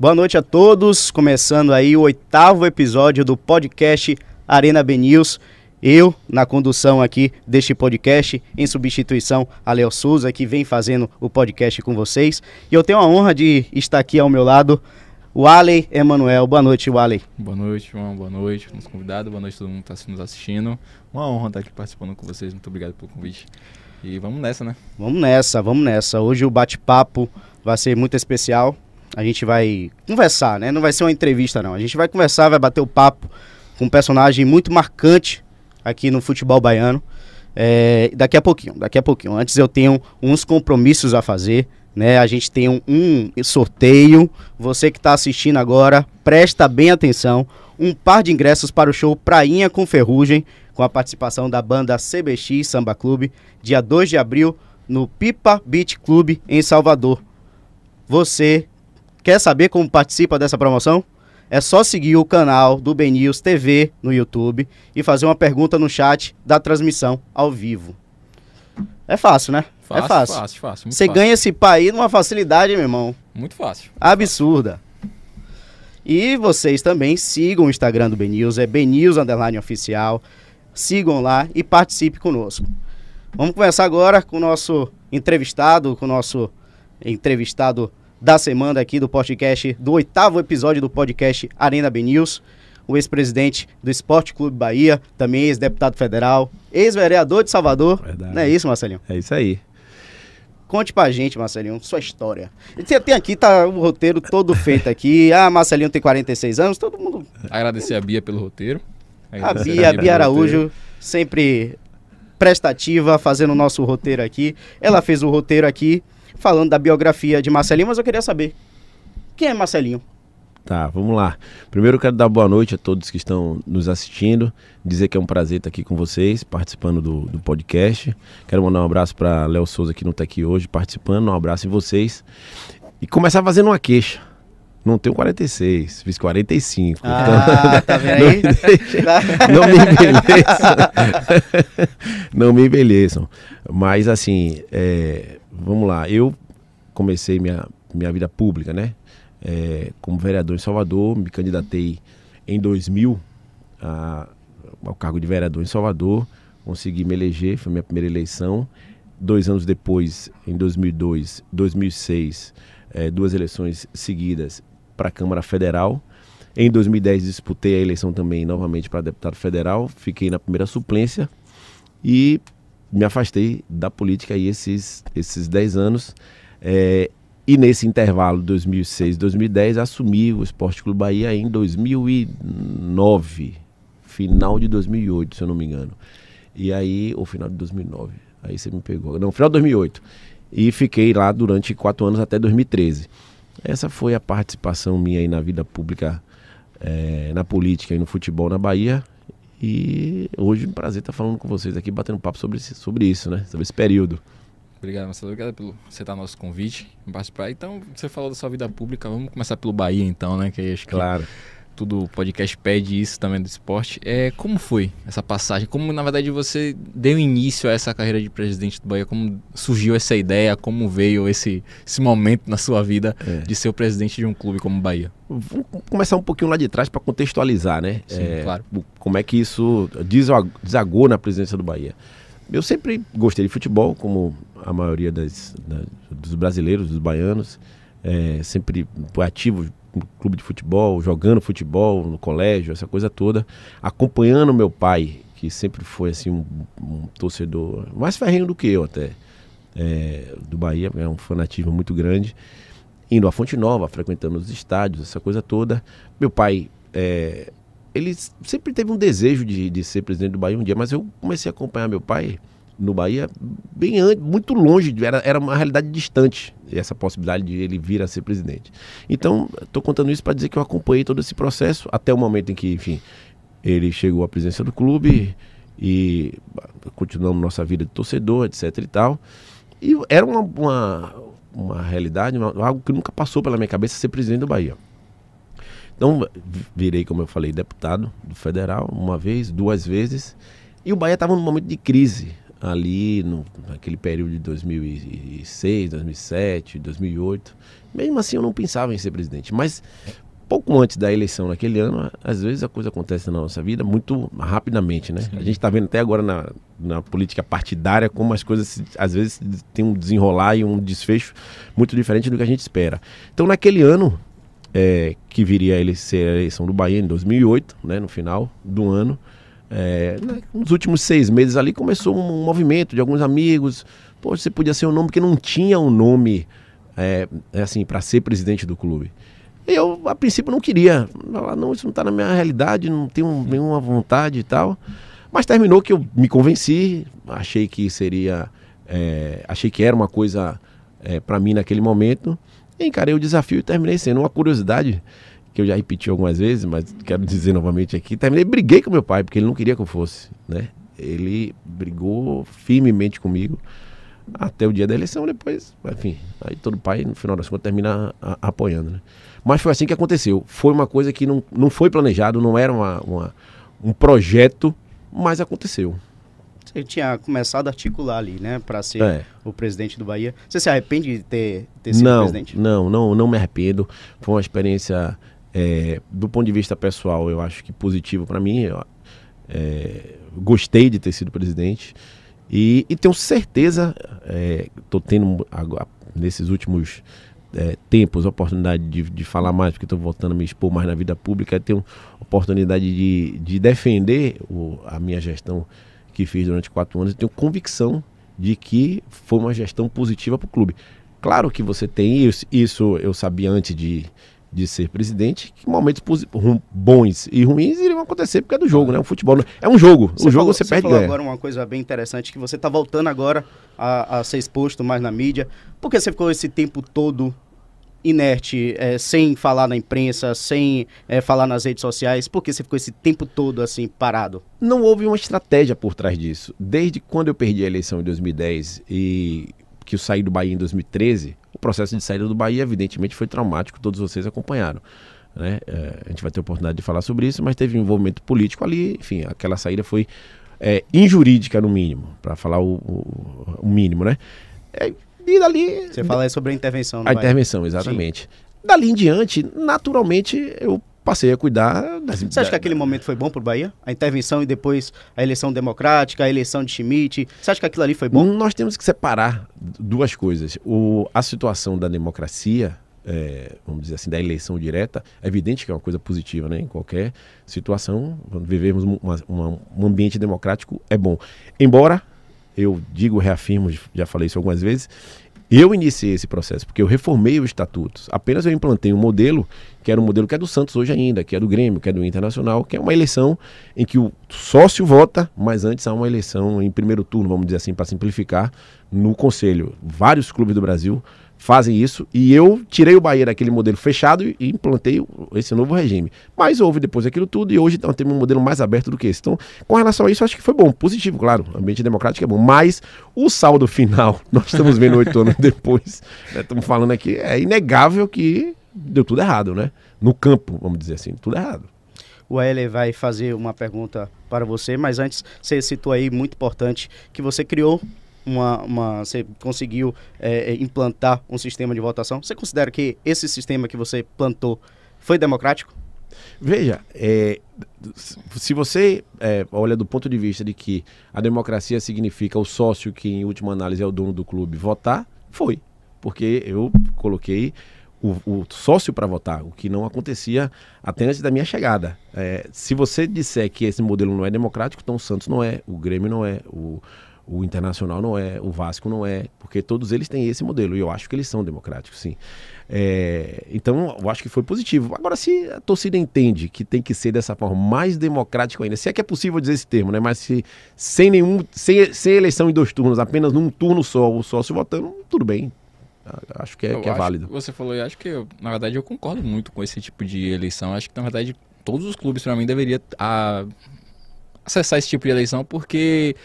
Boa noite a todos, começando aí o oitavo episódio do podcast Arena BNews. Eu, na condução aqui deste podcast, em substituição a Léo Souza, que vem fazendo o podcast com vocês. E eu tenho a honra de estar aqui ao meu lado, o Aley Emanuel. Boa noite, Wally. Boa noite, João. Boa noite, nosso convidado. Boa noite a todo mundo que está nos assistindo. Uma honra estar aqui participando com vocês. Muito obrigado pelo convite. E vamos nessa, né? Vamos nessa, vamos nessa. Hoje o bate-papo vai ser muito especial. A gente vai conversar, né? Não vai ser uma entrevista, não. A gente vai conversar, vai bater o papo com um personagem muito marcante aqui no futebol baiano. É, daqui a pouquinho, daqui a pouquinho. Antes eu tenho uns compromissos a fazer, né? A gente tem um, um sorteio. Você que está assistindo agora, presta bem atenção. Um par de ingressos para o show Prainha com Ferrugem, com a participação da banda CBX Samba Clube, dia 2 de abril, no Pipa Beach Club, em Salvador. Você quer saber como participa dessa promoção? é só seguir o canal do BNews TV no YouTube e fazer uma pergunta no chat da transmissão ao vivo. É fácil, né? Fácil, é fácil. fácil, fácil Você ganha esse país numa facilidade, meu irmão. Muito fácil. Absurda. E vocês também sigam o Instagram do BNews, é BNews Underline Oficial. Sigam lá e participe conosco. Vamos começar agora com o nosso entrevistado, com o nosso entrevistado da semana aqui do podcast, do oitavo episódio do podcast Arena B News. O ex-presidente do Esporte Clube Bahia, também ex-deputado federal, ex-vereador de Salvador. Verdade. Não é isso, Marcelinho? É isso aí. Conte pra gente, Marcelinho, sua história. Tem, tem aqui, tá o roteiro todo feito aqui. Ah, Marcelinho tem 46 anos, todo mundo. Agradecer a Bia pelo roteiro. A Bia, a Bia Araújo, sempre prestativa, fazendo o nosso roteiro aqui. Ela fez o roteiro aqui falando da biografia de Marcelinho, mas eu queria saber quem é Marcelinho. Tá, vamos lá. Primeiro eu quero dar boa noite a todos que estão nos assistindo, dizer que é um prazer estar aqui com vocês, participando do, do podcast. Quero mandar um abraço para Léo Souza que não está aqui hoje, participando, um abraço em vocês. E começar fazendo uma queixa. Não tenho 46, fiz 45. Ah, então... tá vendo aí? não, me envelheçam. não me envelheçam. Mas assim, é, vamos lá, eu comecei minha, minha vida pública, né? É, como vereador em Salvador, me candidatei em 2000 a, ao cargo de vereador em Salvador, consegui me eleger, foi minha primeira eleição. Dois anos depois, em 2002, 2006, é, duas eleições seguidas para a Câmara Federal. Em 2010 disputei a eleição também novamente para deputado federal, fiquei na primeira suplência e me afastei da política aí esses, esses 10 anos. É, e nesse intervalo 2006, 2010, assumi o Esporte Clube Bahia em 2009, final de 2008, se eu não me engano. E aí, ou final de 2009, aí você me pegou. Não, final de 2008. E fiquei lá durante quatro anos até 2013. Essa foi a participação minha aí na vida pública, é, na política e no futebol na Bahia. E hoje é um prazer estar falando com vocês aqui, batendo papo sobre, esse, sobre isso, né? Sobre esse período. Obrigado, Marcelo. Obrigado por aceitar nosso convite em participar. Então, você falou da sua vida pública, vamos começar pelo Bahia, então, né? Que acho que claro. Tudo podcast pede isso também do esporte. É, como foi essa passagem? Como, na verdade, você deu início a essa carreira de presidente do Bahia? Como surgiu essa ideia? Como veio esse, esse momento na sua vida é. de ser o presidente de um clube como o Bahia? Vamos começar um pouquinho lá de trás para contextualizar, né? Sim, é, claro. Como é que isso desagou na presidência do Bahia. Eu sempre gostei de futebol, como a maioria das, dos brasileiros, dos baianos. É, sempre ativo clube de futebol, jogando futebol no colégio, essa coisa toda. Acompanhando meu pai, que sempre foi assim um, um torcedor mais ferrenho do que eu até, é, do Bahia, é um fanatismo muito grande indo à Fonte Nova, frequentando os estádios, essa coisa toda. Meu pai, é, ele sempre teve um desejo de, de ser presidente do Bahia um dia, mas eu comecei a acompanhar meu pai no Bahia bem antes, muito longe, era, era uma realidade distante essa possibilidade de ele vir a ser presidente. Então, estou contando isso para dizer que eu acompanhei todo esse processo até o momento em que, enfim, ele chegou à presidência do clube e continuamos nossa vida de torcedor, etc e tal. E era uma, uma, uma realidade, uma, algo que nunca passou pela minha cabeça ser presidente do Bahia. Então, virei, como eu falei, deputado do federal uma vez, duas vezes. E o Bahia estava num momento de crise ali, no, naquele período de 2006, 2007, 2008. Mesmo assim, eu não pensava em ser presidente. Mas pouco antes da eleição naquele ano, às vezes a coisa acontece na nossa vida muito rapidamente, né? Sim. A gente está vendo até agora na, na política partidária como as coisas às vezes têm um desenrolar e um desfecho muito diferente do que a gente espera. Então, naquele ano é, que viria a ser a eleição do Bahia em 2008, né, no final do ano, é, nos últimos seis meses ali começou um movimento de alguns amigos. Pô, você podia ser um nome porque não tinha um nome é, é assim para ser presidente do clube. E eu, a princípio, não queria. Falar, não, isso não está na minha realidade, não tenho nenhuma vontade e tal. Mas terminou que eu me convenci, achei que seria. É, achei que era uma coisa é, para mim naquele momento. encarei o desafio e terminei sendo uma curiosidade que eu já repeti algumas vezes, mas quero dizer novamente aqui. Terminei, briguei com meu pai, porque ele não queria que eu fosse, né? Ele brigou firmemente comigo até o dia da eleição, depois, enfim, aí todo pai, no final das contas, termina a, apoiando, né? Mas foi assim que aconteceu. Foi uma coisa que não, não foi planejado, não era uma, uma um projeto, mas aconteceu. Você tinha começado a articular ali, né, para ser é. o presidente do Bahia. Você se arrepende de ter, ter sido não, presidente? Não, não, não me arrependo. Foi uma experiência, é, do ponto de vista pessoal, eu acho que positivo para mim. Eu, é, gostei de ter sido presidente e, e tenho certeza, estou é, tendo nesses últimos é, tempos oportunidade de, de falar mais, porque estou voltando a me expor mais na vida pública, tenho oportunidade de, de defender o, a minha gestão que fiz durante quatro anos, e tenho convicção de que foi uma gestão positiva para o clube. Claro que você tem isso, isso eu sabia antes de, de ser presidente, que momentos bons e ruins iriam acontecer porque é do jogo, né? O futebol é um jogo. Você o jogo falou, você, você perde. Você falou agora uma coisa bem interessante que você está voltando agora a, a, ser exposto mais na mídia. Por que você ficou esse tempo todo inerte, é, sem falar na imprensa, sem é, falar nas redes sociais? Por que você ficou esse tempo todo assim parado? Não houve uma estratégia por trás disso. Desde quando eu perdi a eleição em 2010 e que eu saí do Bahia em 2013, o processo de saída do Bahia, evidentemente, foi traumático, todos vocês acompanharam. Né? É, a gente vai ter oportunidade de falar sobre isso, mas teve um envolvimento político ali, enfim, aquela saída foi é, injurídica, no mínimo, para falar o, o, o, mínimo, né? É, e dali. Você fala aí sobre a intervenção, A intervenção, exatamente. Sim. Dali em diante, naturalmente, eu passei a cuidar das... Você acha que aquele momento foi bom para o Bahia? A intervenção e depois a eleição democrática, a eleição de Schmidt. Você acha que aquilo ali foi bom? Nós temos que separar duas coisas. O, a situação da democracia, é, vamos dizer assim, da eleição direta, é evidente que é uma coisa positiva, né? Em qualquer situação, vivemos uma, uma, um ambiente democrático é bom. Embora, eu digo, reafirmo, já falei isso algumas vezes, eu iniciei esse processo, porque eu reformei os estatutos. Apenas eu implantei um modelo, que era um modelo que é do Santos hoje ainda, que é do Grêmio, que é do Internacional, que é uma eleição em que o sócio vota, mas antes há uma eleição em primeiro turno, vamos dizer assim, para simplificar, no Conselho. Vários clubes do Brasil fazem isso e eu tirei o Bahia daquele modelo fechado e implantei esse novo regime. Mas houve depois aquilo tudo e hoje nós temos um modelo mais aberto do que esse. Então, com relação a isso, acho que foi bom, positivo, claro. O ambiente democrático é bom, mas o saldo final, nós estamos vendo oito anos depois, né, estamos falando aqui, é inegável que deu tudo errado, né? No campo, vamos dizer assim, tudo errado. O Ele vai fazer uma pergunta para você, mas antes você citou aí muito importante que você criou uma, uma você conseguiu é, é, implantar um sistema de votação. Você considera que esse sistema que você plantou foi democrático? Veja, é, se você é, olha do ponto de vista de que a democracia significa o sócio que, em última análise, é o dono do clube, votar, foi. Porque eu coloquei o, o sócio para votar, o que não acontecia até antes da minha chegada. É, se você disser que esse modelo não é democrático, então o Santos não é, o Grêmio não é, o, o Internacional não é, o Vasco não é, porque todos eles têm esse modelo e eu acho que eles são democráticos, sim. É, então, eu acho que foi positivo. Agora, se a torcida entende que tem que ser dessa forma mais democrático ainda, se é que é possível dizer esse termo, né? Mas se sem nenhum, sem, sem eleição em dois turnos, apenas num turno só, o sócio votando, tudo bem. Acho que é, que é válido. Que você falou, e acho que, eu, na verdade, eu concordo muito com esse tipo de eleição. Acho que, na verdade, todos os clubes, para mim, deveriam a, acessar esse tipo de eleição, porque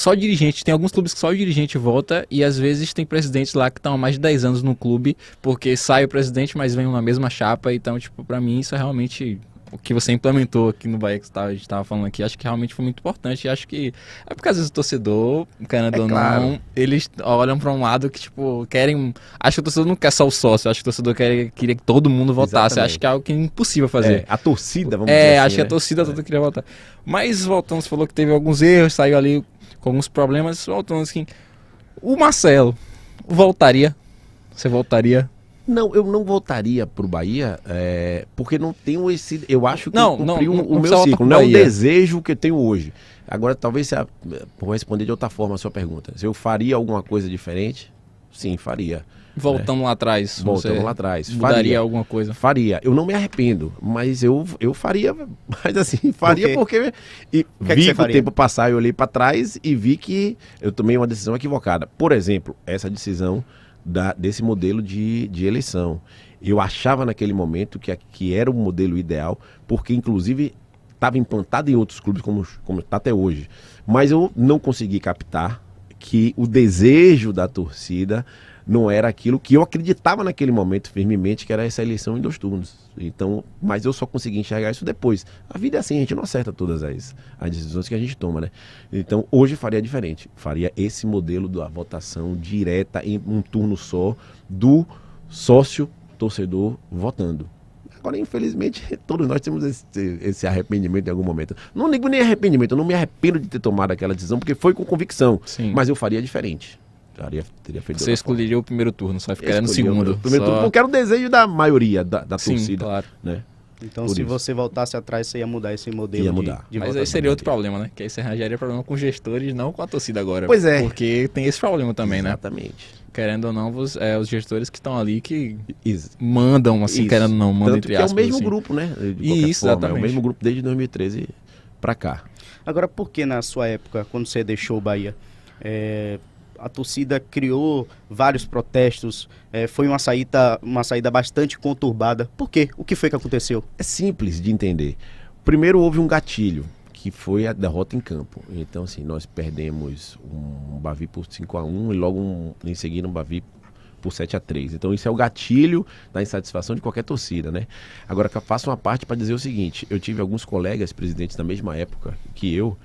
só dirigente, tem alguns clubes que só o dirigente vota e às vezes tem presidentes lá que estão há mais de 10 anos no clube, porque sai o presidente, mas vem na mesma chapa, então, tipo, para mim isso é realmente o que você implementou aqui no Bahia que tava, a gente estava falando aqui, acho que realmente foi muito importante. E acho que é porque às vezes o torcedor, querendo É ou claro. não, eles olham para um lado que, tipo, querem. Acho que o torcedor não quer só o sócio, acho que o torcedor quer, queria que todo mundo votasse. Exatamente. Acho que é algo que é impossível fazer. É, a torcida, vamos É, dizer assim, acho que a né? torcida toda queria votar. Mas voltando, você falou que teve alguns erros, saiu ali com alguns problemas. Voltando assim, o Marcelo voltaria? Você voltaria? Não, eu não voltaria pro Bahia, é, porque não tenho esse. Eu acho que Não, não, o- não o meu ciclo. Não é o desejo que eu tenho hoje. Agora, talvez se a, vou responder de outra forma a sua pergunta. Se eu faria alguma coisa diferente, sim, faria. Voltando lá atrás. Voltando você lá atrás. Mudaria Faria. alguma coisa? Faria. Eu não me arrependo, mas eu, eu faria. Mas assim, faria quê? porque. E que que vi que o tempo passar, eu olhei pra trás e vi que eu tomei uma decisão equivocada. Por exemplo, essa decisão da, desse modelo de, de eleição. Eu achava naquele momento que, que era o modelo ideal, porque inclusive estava implantado em outros clubes, como como está até hoje. Mas eu não consegui captar que o desejo da torcida não era aquilo que eu acreditava naquele momento firmemente, que era essa eleição em dois turnos. Então, mas eu só consegui enxergar isso depois. A vida é assim, a gente não acerta todas as, as decisões que a gente toma, né? Então, hoje faria diferente. Faria esse modelo da votação direta em um turno só do sócio torcedor votando. Agora, infelizmente, todos nós temos esse, esse arrependimento em algum momento. Não digo nem arrependimento, eu não me arrependo de ter tomado aquela decisão, porque foi com convicção. Sim. Mas eu faria diferente. Faria, teria feito de Você outra forma. escolheria o primeiro turno, só ficaria no Escolhi o segundo. Primeiro só... turno, porque era o desejo da maioria da, da Sim, torcida. claro. Né? Então, Por se isso. você voltasse atrás, você ia mudar esse modelo Ia de- mudar. de, Mas aí seria outro problema, né? Que aí você arranjaria problema com os gestores, não com a torcida agora. Pois é. Porque tem esse problema também, né? Exatamente. Querendo ou não, os, é, os gestores que estão ali que Isso. mandam, assim, Isso. querendo ou não, mandam Tanto entre que é o aspas. mesmo assim. grupo, né? De Isso, forma, É exatamente. o mesmo grupo desde 2013 pra cá. Agora, por que na sua época, quando você deixou o Bahia, é, a torcida criou vários protestos, é, foi uma saída, uma saída bastante conturbada. Por quê? O que foi que aconteceu? É simples de entender. Primeiro houve um gatilho, que foi a derrota em campo. Então, assim, nós perdemos um Bavi por 5 a 1 e logo um, em seguida um Bavi por 7 a 3 Então, isso é o gatilho da insatisfação de qualquer torcida, né? Agora, eu faço uma parte para dizer o seguinte: eu tive alguns colegas presidentes da mesma época que eu,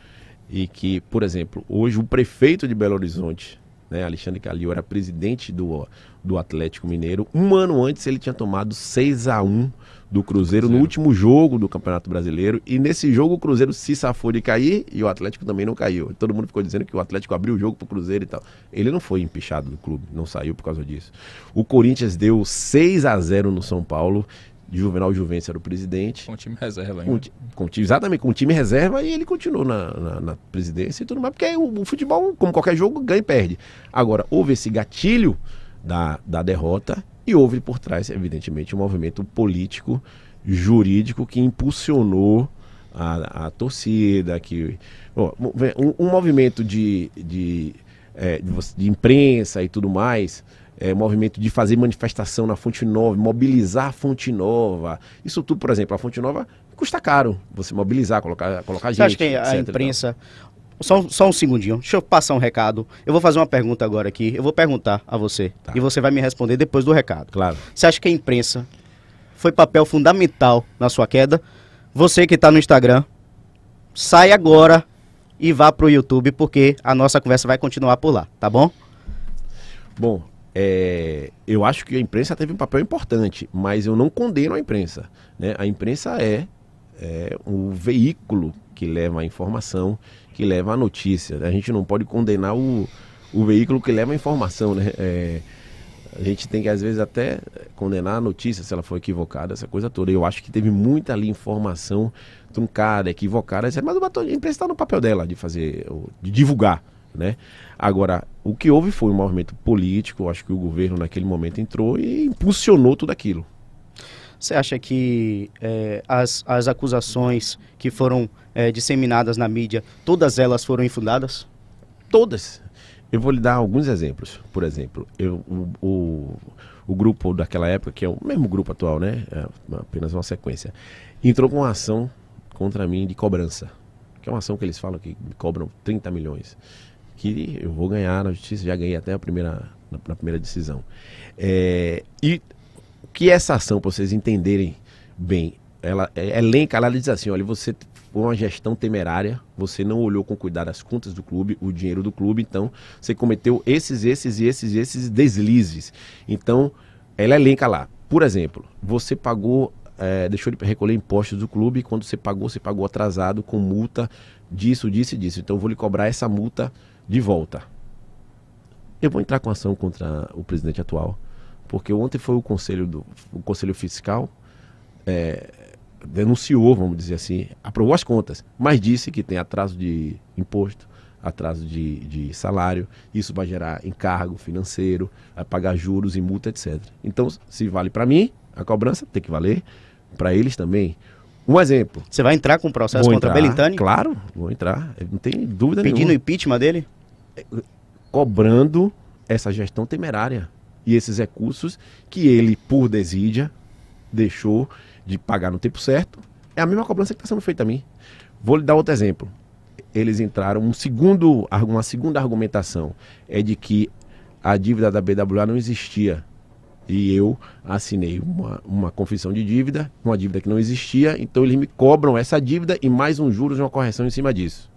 e que, por exemplo, hoje o prefeito de Belo Horizonte, né, Alexandre Calil, era presidente do, do Atlético Mineiro. Um ano antes ele tinha tomado 6 a 1 do Cruzeiro, no último jogo do Campeonato Brasileiro. E nesse jogo o Cruzeiro se safou de cair e o Atlético também não caiu. Todo mundo ficou dizendo que o Atlético abriu o jogo pro Cruzeiro e tal. Ele não foi empichado do clube, não saiu por causa disso. O Corinthians deu 6 a 0 no São Paulo. Juvenal Juventus era o presidente. Com o time reserva Com, ainda. com time, exatamente, com o time reserva e ele continuou na, na- na presidência e tudo mais, porque o, o futebol, como qualquer jogo, ganha e perde. Agora, houve esse gatilho da, da derrota e houve por trás, evidentemente, um movimento político, jurídico que impulsionou a, a torcida, que um, um movimento de, de, é, de, de imprensa e tudo mais, é, movimento de fazer manifestação na Fonte Nova, mobilizar a Fonte Nova. Isso tudo, por exemplo, a Fonte Nova custa caro você mobilizar, colocar, colocar gente. Você acha que a imprensa. Só, um- só um segundinho, deixa eu passar um recado. Eu vou fazer uma pergunta agora aqui. Eu vou perguntar a você. Tá. E você vai me responder depois do recado. Claro. Você acha que a imprensa foi papel fundamental na sua queda? Você que está no Instagram, sai agora e vá pro YouTube, porque a nossa conversa vai continuar por lá, tá bom? Bom, é, eu acho que a imprensa teve um papel importante, mas eu não condeno a imprensa. Né? A imprensa é, é o veículo que leva a informação, que leva a notícia. A gente não pode condenar o, o veículo que leva a informação. Né? É, a gente tem que, às vezes, até condenar a notícia se ela for equivocada, essa coisa toda. Eu acho que teve muita ali informação truncada, equivocada, mas a imprensa está no papel dela de fazer, de divulgar. Né? Agora, o que houve foi um movimento político, acho que o governo naquele momento entrou e impulsionou tudo aquilo. Você acha que é, as, as acusações que foram é, disseminadas na mídia, todas elas foram infundadas? Todas. Eu vou lhe dar alguns exemplos. Por exemplo, eu, o, o, o grupo daquela época, que é o mesmo grupo atual, né? É apenas uma sequência, entrou com uma ação contra mim de cobrança. Que é uma ação que eles falam que me cobram 30 milhões. Que eu vou ganhar na justiça, já ganhei até a primeira, na, na primeira decisão. É, e que é essa ação, para vocês entenderem bem, ela é, elenca, ela diz assim, olha, você foi uma gestão temerária, você não olhou com cuidado as contas do clube, o dinheiro do clube, então você cometeu esses, esses e esses, esses deslizes. Então, ela elenca lá. Por exemplo, você pagou, é, deixou de recolher impostos do clube, quando você pagou, você pagou atrasado com multa disso, disso e disso. Então, eu vou lhe cobrar essa multa de volta. Eu vou entrar com ação contra o presidente atual, porque ontem foi o conselho, do, o conselho fiscal. É, denunciou, vamos dizer assim, aprovou as contas, mas disse que tem atraso de imposto, atraso de, de salário, isso vai gerar encargo financeiro, vai pagar juros e multa, etc. Então, se vale para mim, a cobrança tem que valer para eles também. Um exemplo. Você vai entrar com o processo vou contra entrar, Belintani? Claro, vou entrar. Não tem dúvida Pedindo nenhuma. impeachment dele? Cobrando essa gestão temerária e esses recursos que ele, por desídia, deixou de pagar no tempo certo, é a mesma cobrança que está sendo feita a mim. Vou lhe dar outro exemplo. Eles entraram, um segundo, uma segunda argumentação é de que a dívida da BWA não existia. E eu assinei uma, uma confissão de dívida, uma dívida que não existia, então eles me cobram essa dívida e mais um juros e uma correção em cima disso.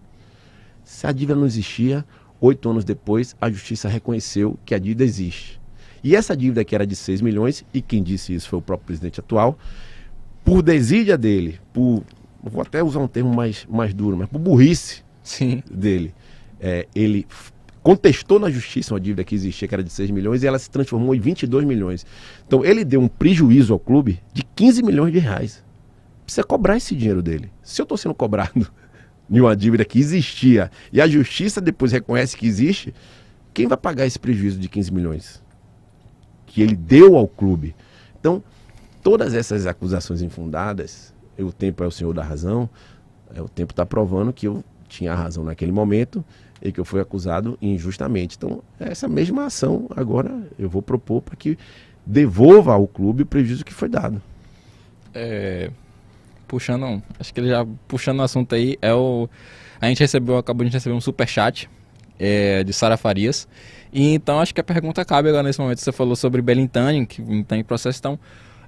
Se a dívida não existia, oito anos depois, a justiça reconheceu que a dívida existe. E essa dívida que era de 6 milhões, e quem disse isso foi o próprio presidente atual, por desídia dele, por. Vou até usar um termo mais, mais duro, mas por burrice Sim. dele, é, ele contestou na justiça uma dívida que existia, que era de 6 milhões, e ela se transformou em 22 milhões. Então ele deu um prejuízo ao clube de 15 milhões de reais. Precisa cobrar esse dinheiro dele. Se eu estou sendo cobrado de uma dívida que existia e a justiça depois reconhece que existe, quem vai pagar esse prejuízo de 15 milhões? Que ele deu ao clube. Então, todas essas acusações infundadas, o tempo é o senhor da razão, é, o tempo está provando que eu tinha razão naquele momento e que eu fui acusado injustamente. Então, essa mesma ação agora eu vou propor para que devolva ao clube o prejuízo que foi dado. É, puxando, acho que ele já puxando o assunto aí, é o. A gente recebeu, acabou de receber um superchat é, de Sara Farias. E então acho que a pergunta cabe agora nesse momento. Você falou sobre Belintani, que está em processo. Então,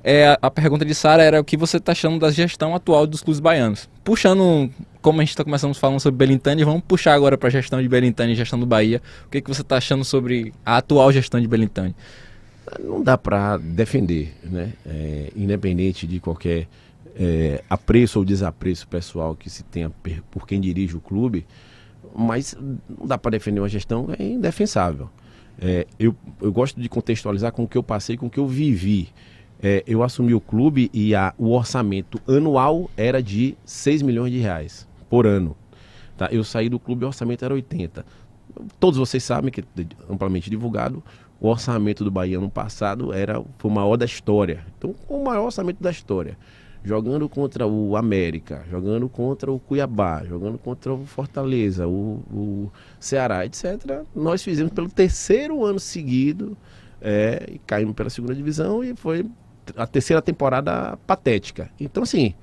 é, a pergunta de Sara era o que você está achando da gestão atual dos clubes baianos. Puxando, como a gente está começando falando sobre Belintani, vamos puxar agora para a gestão de Belintani e gestão do Bahia. O que, que você está achando sobre a atual gestão de Belintani? não dá para defender, né? É, independente de qualquer é, apreço ou desapreço pessoal que se tenha por quem dirige o clube, mas não dá para defender uma gestão é indefensável. É, eu, eu gosto de contextualizar com o que eu passei, com o que eu vivi. É, eu assumi o clube e a, o orçamento anual era de 6 milhões de reais por ano. Tá? Eu saí do clube e o orçamento era 80. Todos vocês sabem que amplamente divulgado, o orçamento do Bahia no passado era foi o maior da história. Então, o maior orçamento da história. Jogando contra o América, jogando contra o Cuiabá, jogando contra o Fortaleza, o, o Ceará, etc. Nós fizemos pelo terceiro ano seguido é, e caímos pela segunda divisão e foi a terceira temporada patética. Então, assim,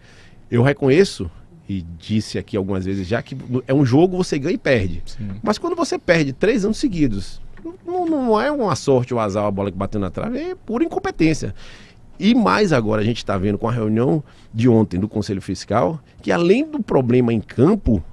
eu reconheço e disse aqui algumas vezes já que é um jogo você ganha e perde. Sim. Mas quando você perde três anos seguidos, não, não é uma sorte ou azar a bola que bateu na trave, é pura incompetência. E mais agora a gente está vendo com a reunião de ontem do Conselho Fiscal, que além do problema em campo,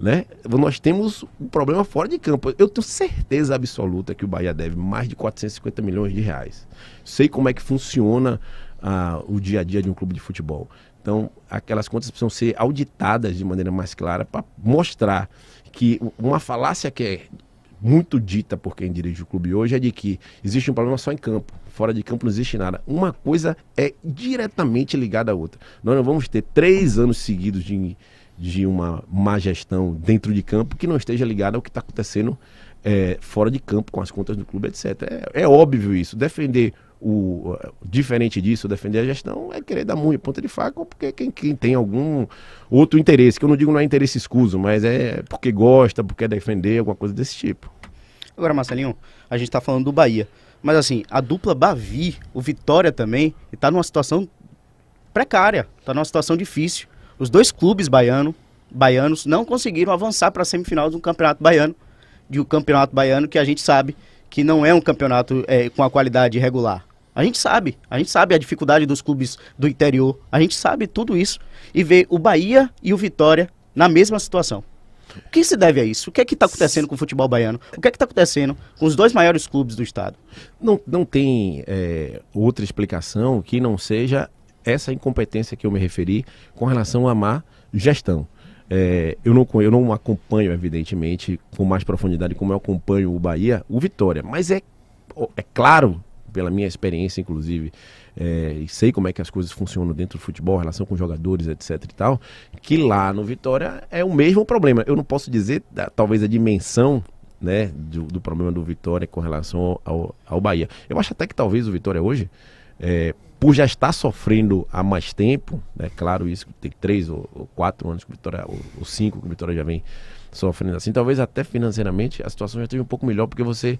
né, nós temos um problema fora de campo. Eu tenho certeza absoluta que o Bahia deve mais de 450 milhões de reais. Sei como é que funciona ah, o dia a dia de um clube de futebol. Então, aquelas contas precisam ser auditadas de maneira mais clara para mostrar que uma falácia que é muito dita por quem dirige o clube hoje é de que existe um problema só em campo. Fora de campo não existe nada. Uma coisa é diretamente ligada à outra. Nós não vamos ter três anos seguidos de, de uma má gestão dentro de campo que não esteja ligada ao que está acontecendo é, fora de campo com as contas do clube, etc. É, é óbvio isso. Defender o diferente disso, defender a gestão é querer dar em ponta de faca, porque quem, quem tem algum outro interesse, que eu não digo não é interesse escuso, mas é porque gosta, porque quer defender, alguma coisa desse tipo. Agora, Marcelinho, a gente tá falando do Bahia. Mas assim, a dupla Bavi, o Vitória também, tá numa situação precária, tá numa situação difícil. Os dois clubes baiano, baianos não conseguiram avançar para a semifinal do Campeonato Baiano, de um Campeonato Baiano que a gente sabe que não é um campeonato é, com a qualidade regular. A gente sabe, a gente sabe a dificuldade dos clubes do interior, a gente sabe tudo isso e vê o Bahia e o Vitória na mesma situação. O que se deve a isso? O que é que está acontecendo com o futebol baiano? O que é que está acontecendo com os dois maiores clubes do estado? Não, não tem é, outra explicação que não seja essa incompetência que eu me referi com relação à má gestão. É, eu, não, eu não acompanho, evidentemente, com mais profundidade como eu acompanho o Bahia, o Vitória. Mas é, é claro, pela minha experiência, inclusive, é, e sei como é que as coisas funcionam dentro do futebol, relação com jogadores, etc e tal, que lá no Vitória é o mesmo problema. Eu não posso dizer, talvez, a dimensão né, do, do problema do Vitória com relação ao, ao Bahia. Eu acho até que talvez o Vitória hoje, é, por já estar sofrendo há mais tempo, é né, claro isso, tem três ou, ou, quatro anos que o Vitória, ou, ou cinco que o Vitória já vem sofrendo assim, talvez até financeiramente a situação já esteja um pouco melhor, porque você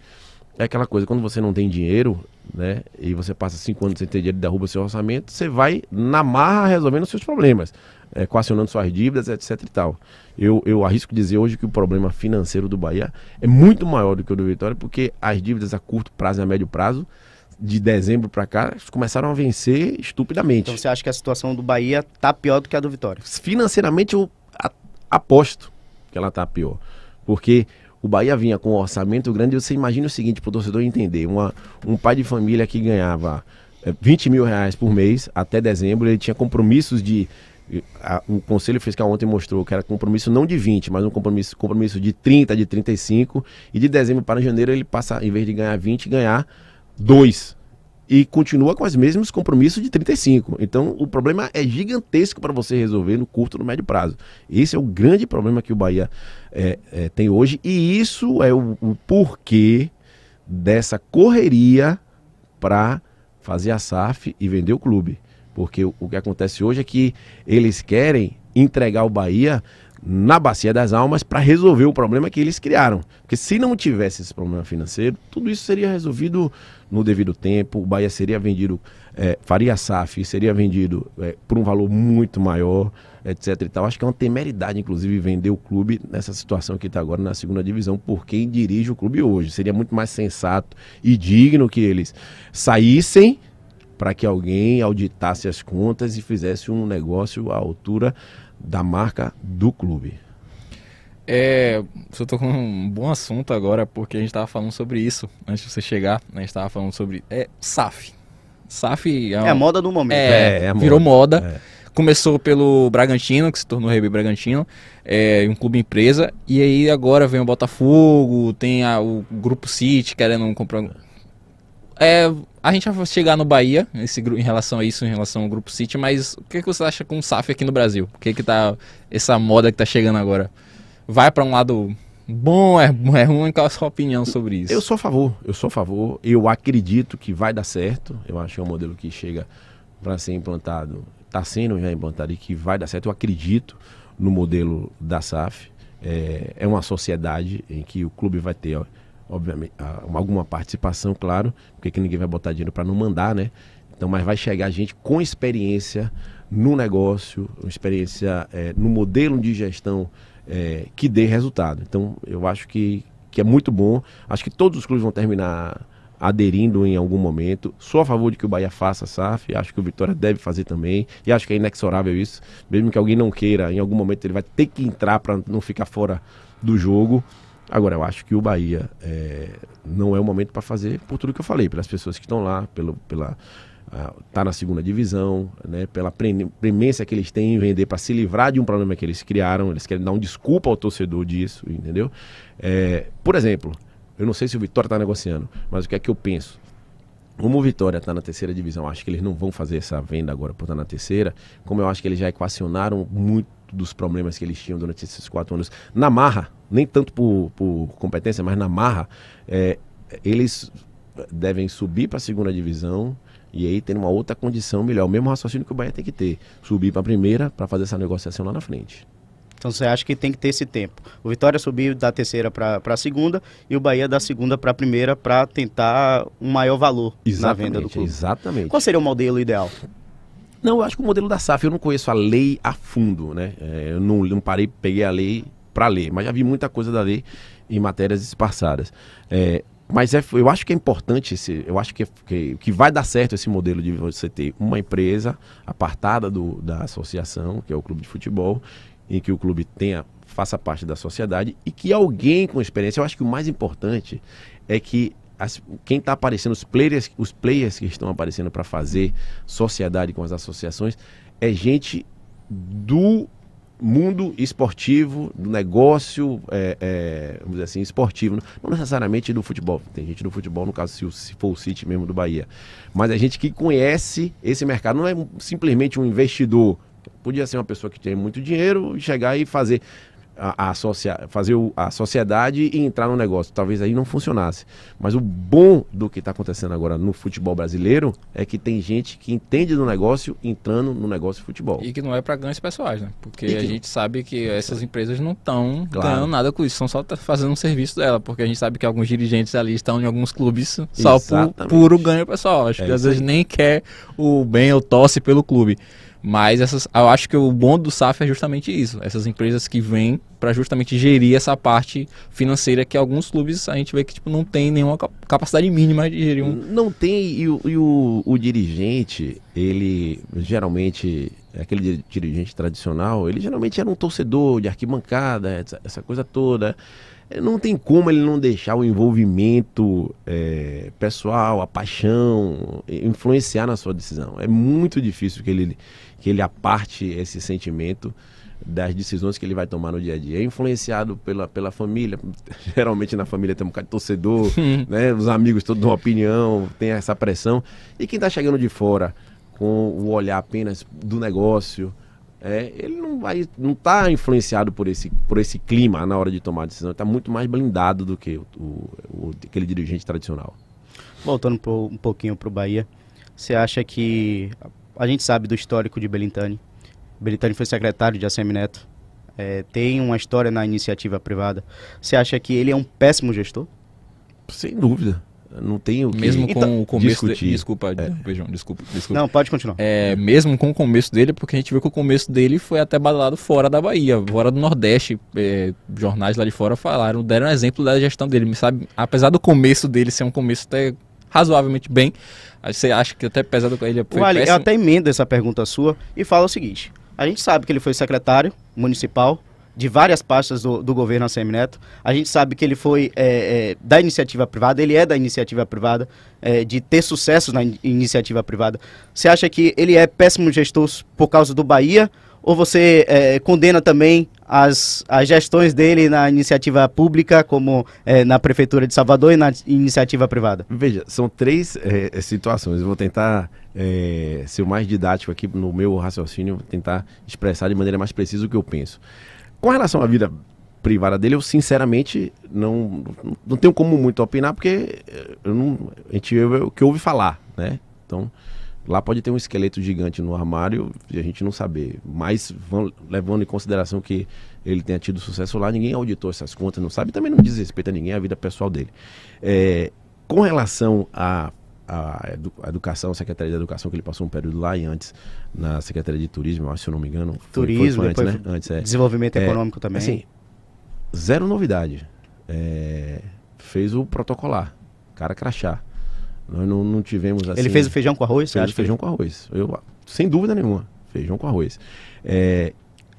é aquela coisa, quando você não tem dinheiro, né, e você passa cinco anos sem ter dinheiro e derruba seu orçamento, você vai na marra resolvendo os seus problemas, é, equacionando suas dívidas, etc e tal. Eu, eu arrisco dizer hoje que o problema financeiro do Bahia é muito maior do que o do Vitória, porque as dívidas a curto prazo e a médio prazo de dezembro para cá, começaram a vencer estupidamente. Então você acha que a situação do Bahia tá pior do que a do Vitória? Financeiramente eu aposto que ela tá pior. Porque o Bahia vinha com um orçamento grande, você imagina o seguinte, para o torcedor entender, uma, um pai de família que ganhava 20 é, mil reais por mês até dezembro, ele tinha compromissos de a, o Conselho Fiscal ontem mostrou que era compromisso não de 20, mas um compromisso, compromisso de 30, de 35, e de dezembro para janeiro ele passa, em vez de ganhar 20, ganhar dois e continua com os mesmos compromissos de 35. Então o problema é gigantesco para você resolver no curto e no médio prazo. Esse é o grande problema que o Bahia é, é, tem hoje e isso é o, o porquê dessa correria para fazer a SAF e vender o clube. Porque o, o que acontece hoje é que eles querem entregar o Bahia na Bacia das Almas para resolver o problema que eles criaram. Porque se não tivesse esse problema financeiro, tudo isso seria resolvido no devido tempo, o Bahia seria vendido, é, faria SAF, seria vendido é, por um valor muito maior, etc. E tal. Acho que é uma temeridade, inclusive, vender o clube nessa situação que está agora na segunda divisão, por quem dirige o clube hoje. Seria muito mais sensato e digno que eles saíssem para que alguém auditasse as contas e fizesse um negócio à altura da marca do clube. É, você tocou um bom assunto agora, porque a gente estava falando sobre isso antes de você chegar. Né, a gente estava falando sobre é, SAF. SAF é, uma, é a moda do momento. É, é, é virou moda. moda. É. Começou pelo Bragantino, que se tornou Rei Bragantino, é um clube empresa. E aí agora vem o Botafogo, tem a, o Grupo City querendo comprar. É, a gente vai chegar no Bahia esse, em relação a isso, em relação ao Grupo City, mas o que, que você acha com o SAF aqui no Brasil? O que que tá essa moda que tá chegando agora? Vai para um lado bom, é, é ruim? Qual a sua opinião sobre isso? Eu sou a favor, eu sou a favor. Eu acredito que vai dar certo. Eu acho que é um modelo que chega para ser implantado, está sendo já implantado e que vai dar certo. Eu acredito no modelo da SAF. É, é uma sociedade em que o clube vai ter ó, obviamente, alguma participação, claro, porque ninguém vai botar dinheiro para não mandar, né? Então, mas vai chegar gente com experiência no negócio, experiência é, no modelo de gestão é, que dê resultado. Então, eu acho que, que é muito bom. Acho que todos os clubes vão terminar aderindo em algum momento. Sou a favor de que o Bahia faça SAF, acho que o Vitória deve fazer também, e acho que é inexorável isso. Mesmo que alguém não queira, em algum momento ele vai ter que entrar para não ficar fora do jogo. Agora, eu acho que o Bahia é, não é o momento para fazer por tudo que eu falei, pelas pessoas que estão lá, pelo, pela tá na segunda divisão, né, pela premência que eles têm em vender para se livrar de um problema que eles criaram, eles querem dar um desculpa ao torcedor disso, entendeu? É, por exemplo, eu não sei se o Vitória está negociando, mas o que é que eu penso? Como o Vitória está na terceira divisão, acho que eles não vão fazer essa venda agora por estar na terceira, como eu acho que eles já equacionaram muito dos problemas que eles tinham durante esses quatro anos. Na marra, nem tanto por, por competência, mas na marra, é, eles devem subir para a segunda divisão e aí ter uma outra condição melhor. O mesmo raciocínio que o Bahia tem que ter. Subir para a primeira para fazer essa negociação lá na frente. Então você acha que tem que ter esse tempo. O Vitória subiu da terceira para a segunda e o Bahia da segunda para a primeira para tentar um maior valor exatamente, na venda do clube. Exatamente. Qual seria o modelo ideal? Não, eu acho que o modelo da SAF, eu não conheço a lei a fundo, né? É, eu não, não parei, peguei a lei para ler, mas já vi muita coisa da lei em matérias esparçadas. É, mas é, eu acho que é importante, esse, eu acho que, que, que vai dar certo esse modelo de você ter uma empresa apartada do, da associação, que é o clube de futebol, em que o clube tenha faça parte da sociedade e que alguém com experiência, eu acho que o mais importante é que as, quem está aparecendo, os players, os players que estão aparecendo para fazer sociedade com as associações, é gente do mundo esportivo, do negócio, é, é, vamos dizer assim, esportivo. Não necessariamente do futebol. Tem gente do futebol, no caso, se, se for o City mesmo do Bahia. Mas é gente que conhece esse mercado. Não é simplesmente um investidor. Podia ser uma pessoa que tem muito dinheiro e chegar e fazer a, a fazer o, a sociedade e entrar no negócio. Talvez aí não funcionasse. Mas o bom do que está acontecendo agora no futebol brasileiro é que tem gente que entende do negócio entrando no negócio de futebol. E que não é para ganhos pessoais, né? Porque que... a gente sabe que essas empresas não estão claro. ganhando nada com isso, são só fazendo um serviço dela, porque a gente sabe que alguns dirigentes ali estão em alguns clubes só por puro ganho pessoal. Acho é que às vezes nem quer o bem ou tosse pelo clube. Mas essas, eu acho que o bom do SAF é justamente isso. Essas empresas que vêm para justamente gerir essa parte financeira que alguns clubes a gente vê que tipo, não tem nenhuma capacidade mínima de gerir um. Não tem, e, o, e o, o dirigente, ele geralmente, é aquele dirigente tradicional, ele geralmente era um torcedor de arquibancada, essa, coisa toda não tem como ele não deixar o envolvimento é, pessoal, a paixão, influenciar na sua decisão. É muito difícil que ele, que ele aparte esse sentimento das decisões que ele vai tomar no dia a dia. É influenciado pela, pela família. Geralmente na família tem um bocado de torcedor, né? Os amigos todos dão opinião, tem essa pressão. E quem está chegando de fora com o olhar apenas do negócio, é, ele não vai, não está influenciado por esse, por esse clima na hora de tomar a decisão. Está muito mais blindado do que o, o, aquele dirigente tradicional. Voltando um pouquinho para o Bahia, você acha que a gente sabe do histórico de Belintani? Belintani foi secretário de ACM Neto. É, tem uma história na iniciativa privada. Você acha que ele é um péssimo gestor? Sem dúvida não tenho que mesmo com então, o começo de, desculpa, é. Beijão, desculpa, desculpa. Não, pode continuar. É, mesmo com o começo dele, porque a gente viu que o começo dele foi até badalado fora da Bahia, fora do Nordeste. É, jornais lá de fora falaram, deram exemplo da gestão dele, sabe? Apesar do começo dele ser um começo até razoavelmente bem, você acha que até pesado com ele foi vale, péssimo? Eu até emendo essa pergunta sua e falo o seguinte: a gente sabe que ele foi secretário municipal de várias pastas do, do governo ACM Neto. A gente sabe que ele foi é, é, da iniciativa privada, ele é da iniciativa privada, é, de ter sucesso na in iniciativa privada. Você acha que ele é péssimo gestor por causa do Bahia? Ou você é, condena também as, as gestões dele na iniciativa pública, como é, na Prefeitura de Salvador e na iniciativa privada? Veja, são três é, situações. Eu vou tentar ser o mais didático aqui no meu raciocínio, vou tentar expressar de maneira mais precisa o que eu penso. Com relação à vida privada dele, eu sinceramente não, não tenho como muito opinar, porque eu não, a gente ouve o que ouve falar, né? Então, lá pode ter um esqueleto gigante no armário e a gente não saber. Mas, levando em consideração que ele tenha tido sucesso lá, ninguém auditou essas contas, não sabe, também não diz respeito a ninguém, a vida pessoal dele. É, com relação a a, educação, a Secretaria de Educação, que ele passou um período lá e antes na Secretaria de Turismo, acho, se eu não me engano. Turismo, foi, foi antes, né? Antes, é. Desenvolvimento é, Econômico também. Assim, zero novidade. É, fez o protocolar, cara crachá. Nós não, não tivemos assim. Ele fez o feijão com arroz? Fez o feijão com arroz. Eu, sem dúvida nenhuma, feijão com arroz. É,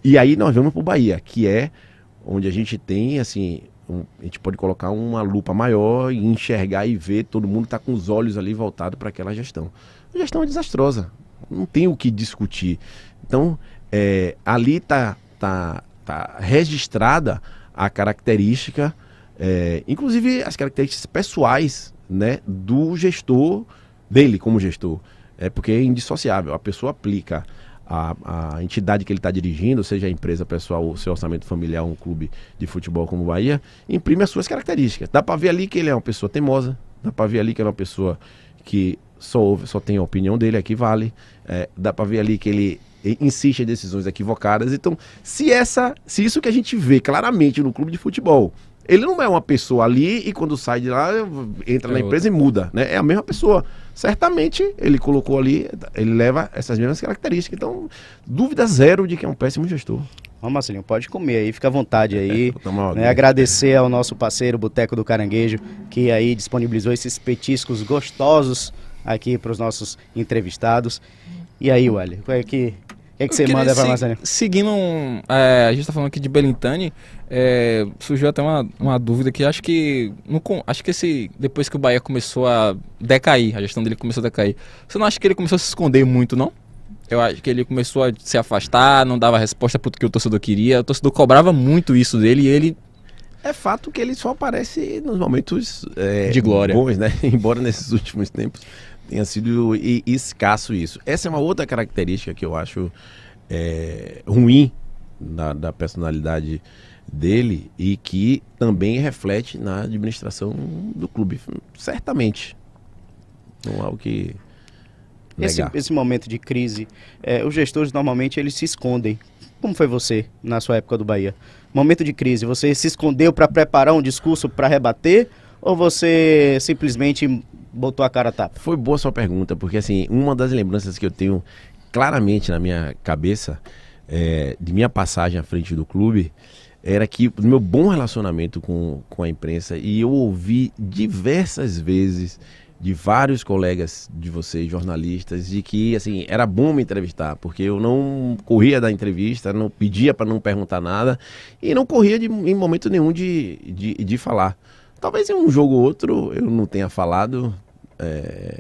e aí nós vamos para o Bahia, que é onde a gente tem assim um, a gente pode colocar uma lupa maior e enxergar e ver, todo mundo está com os olhos ali voltados para aquela gestão. A gestão é desastrosa, não tem o que discutir. Então, é, ali está tá, tá registrada a característica, é, inclusive as características pessoais né, do gestor, dele como gestor. É porque é indissociável. A pessoa aplica a, a entidade que ele está dirigindo, seja a empresa pessoal ou seu orçamento familiar, um clube de futebol como o Bahia, imprime as suas características. Dá para ver ali que ele é uma pessoa teimosa, dá para ver ali que é uma pessoa que só ouve, só tem a opinião dele, aqui vale. É, dá para ver ali que ele insiste em decisões equivocadas. Então, se essa, se isso que a gente vê claramente no clube de futebol ele não é uma pessoa ali e quando sai de lá entra é na empresa outra. e muda, né? É a mesma pessoa. Certamente ele colocou ali, ele leva essas mesmas características. Então, dúvida zero de que é um péssimo gestor. Vamos, Marcelinho, pode comer aí, fica à vontade aí. Vou tomar uma né? Agradecer ao nosso parceiro Boteco do Caranguejo, que aí disponibilizou esses petiscos gostosos aqui para os nossos entrevistados. E aí, Wally, o que é que, que, é que você manda para se- Marcelinho? Seguindo, um, é, a gente tá falando aqui de Belintani, é, surgiu até uma, uma dúvida que acho que no acho que esse depois que o Bahia começou a decair, a gestão dele começou a decair, você não acha que ele começou a se esconder muito, não? Eu acho que ele começou a se afastar, não dava resposta pro que o torcedor queria, o torcedor cobrava muito isso dele e ele É fato que ele só aparece nos momentos é, De glória. bons, né? Embora nesses últimos tempos tenha sido escasso isso. Essa é uma outra característica que eu acho é, ruim da, da personalidade dele e que também reflete na administração do clube, certamente. Não há o que Esse, esse momento de crise, é, os gestores normalmente eles se escondem. Como foi você na sua época do Bahia? Momento de crise, você se escondeu para preparar um discurso para rebater ou você simplesmente botou a cara a tapa? Foi boa sua pergunta, porque assim, uma das lembranças que eu tenho claramente na minha cabeça é, de minha passagem à frente do clube era que o meu bom relacionamento com, com a imprensa e eu ouvi diversas vezes de vários colegas de vocês, jornalistas, de que assim era bom me entrevistar, porque eu não corria da entrevista, não pedia para não perguntar nada e não corria de, em momento nenhum de, de, de falar. Talvez em um jogo ou outro eu não tenha falado. É,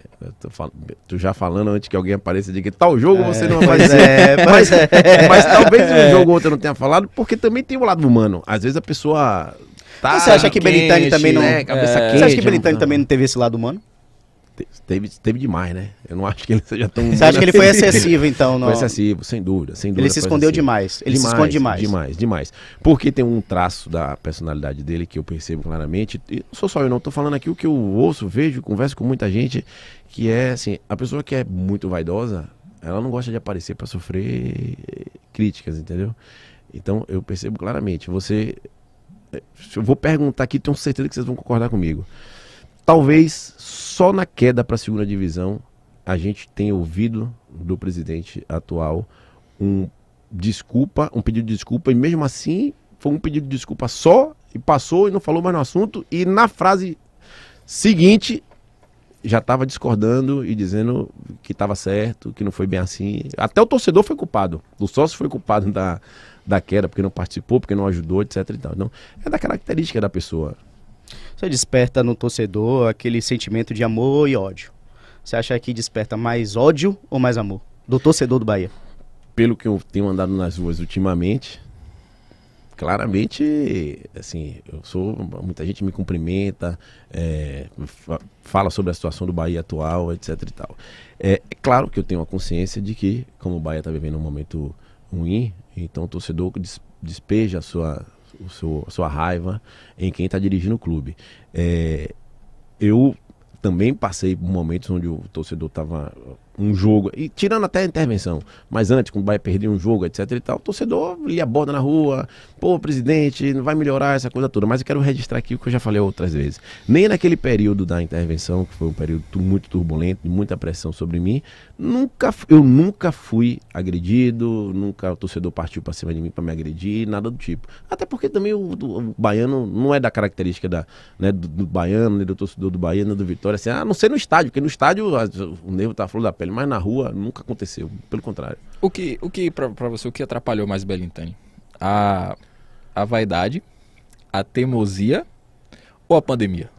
fal- tô já falando antes que alguém apareça de que tal jogo você não apareceu. é, mas, é. mas talvez um jogo ou outro não tenha falado, porque também tem o lado humano. Às vezes a pessoa. Tá Você acha que Belintani também não. né, cabeça é, quente, Você acha que Belintani também não teve esse lado humano? Te- Teve, teve demais, né? Eu não acho que ele seja tão. Você acha que ele foi excessivo, então? No... Foi excessivo, sem dúvida, sem dúvida. Ele se escondeu excessivo. demais. Ele se esconde demais. Demais, demais. Porque tem um traço da personalidade dele que eu percebo claramente. E não sou só eu, não. Tô falando aqui o que eu ouço, vejo, converso com muita gente. Que é assim: a pessoa que é muito vaidosa, ela não gosta de aparecer para sofrer críticas, entendeu? Então eu percebo claramente. Você. Se eu vou perguntar aqui, tenho certeza que vocês vão concordar comigo. Talvez só na queda para a segunda divisão a gente tenha ouvido do presidente atual um desculpa, um pedido de desculpa, e mesmo assim foi um pedido de desculpa só, e passou e não falou mais no assunto, e na frase seguinte já estava discordando e dizendo que estava certo, que não foi bem assim. Até o torcedor foi culpado, o sócio foi culpado da, da queda, porque não participou, porque não ajudou, etc. Então, é da característica da pessoa. Desperta no torcedor aquele sentimento de amor e ódio. Você acha que desperta mais ódio ou mais amor? Do torcedor do Bahia. pelo que eu tenho andado nas ruas ultimamente, claramente, assim, eu sou. Muita gente me cumprimenta, é, fa- fala sobre a situação do Bahia atual, etc e tal. É, é claro que eu tenho a consciência de que, como o Bahia está vivendo um momento ruim, então o torcedor des- despeja a sua, o seu- a sua raiva em quem está dirigindo o clube. É, eu também passei por momentos onde o torcedor estava um jogo, e tirando até a intervenção, mas antes, quando o Bahia perdia um jogo, etc e tal, o torcedor lia borda na rua, pô, presidente, não vai melhorar essa coisa toda, mas eu quero registrar aqui o que eu já falei outras vezes. Nem naquele período da intervenção, que foi um período muito turbulento, de muita pressão sobre mim, nunca, eu nunca fui agredido, nunca o torcedor partiu para cima de mim para me agredir, nada do tipo. Até porque também o, do- o baiano não é da característica da, né, do, do baiano, nem do torcedor do Bahia, nem do Vitória, assim, a não ser no estádio, porque no estádio a- o nervo tá flor da pele, mas na rua nunca aconteceu, pelo contrário. O que, o que pra, pra você, o que atrapalhou mais Belintani? A, a vaidade, a teimosia ou a pandemia?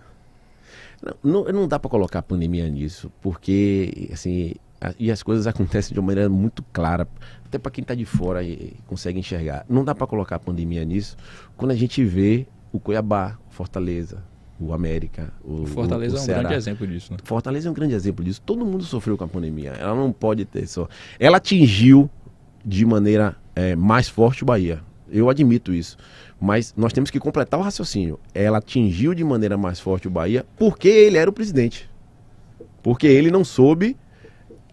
Não, não, não dá para colocar a pandemia nisso, porque assim, e as coisas acontecem de uma maneira muito clara, até para quem está de fora e, consegue enxergar. Não dá para colocar a pandemia nisso quando a gente vê o Cuiabá, o Fortaleza, o América, o, O Fortaleza o é um Ceará. grande exemplo disso, né? Fortaleza é um grande exemplo disso. Todo mundo sofreu com a pandemia. Ela não pode ter só. Ela atingiu de maneira eh, mais forte o Bahia. Eu admito isso. Mas nós temos que completar o raciocínio. Ela atingiu de maneira mais forte o Bahia porque ele era o presidente. Porque ele não soube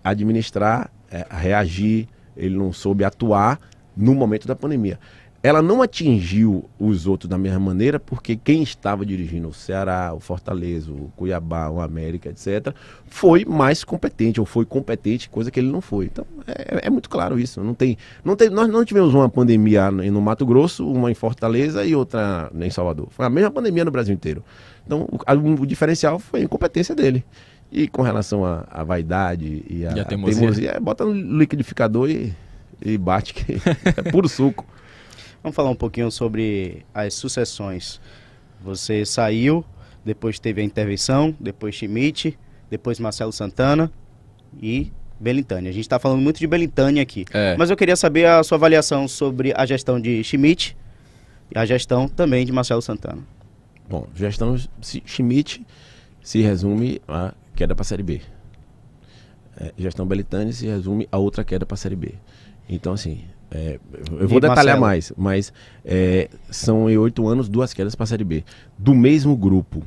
administrar, eh, reagir, ele não soube atuar no momento da pandemia. ela não atingiu os outros da mesma maneira, porque quem estava dirigindo o Ceará, o Fortaleza, o Cuiabá, o América, etc., foi mais competente, ou foi competente, coisa que ele não foi. Então, é, é muito claro isso. Não tem, não tem, nós não tivemos uma pandemia no Mato Grosso, uma em Fortaleza e outra em Salvador. Foi a mesma pandemia no Brasil inteiro. Então, o, o diferencial foi a incompetência dele. E com relação à vaidade e a, e a teimosia, teimosia é, bota no liquidificador e, e bate, que é puro suco. Vamos falar um pouquinho sobre as sucessões. Você saiu, depois teve a intervenção, depois Schmidt, depois Marcelo Santana e Belintani. A gente está falando muito de Belintani aqui. É. Mas eu queria saber a sua avaliação sobre a gestão de Schmidt e a gestão também de Marcelo Santana. Bom, gestão Schmidt se resume a queda para a Série B. É, gestão Belintani se resume a outra queda para a Série B. Então, assim, é, eu vou e detalhar Marcelo? mais, mas é, são em oito anos duas quedas para a Série B. Do mesmo grupo.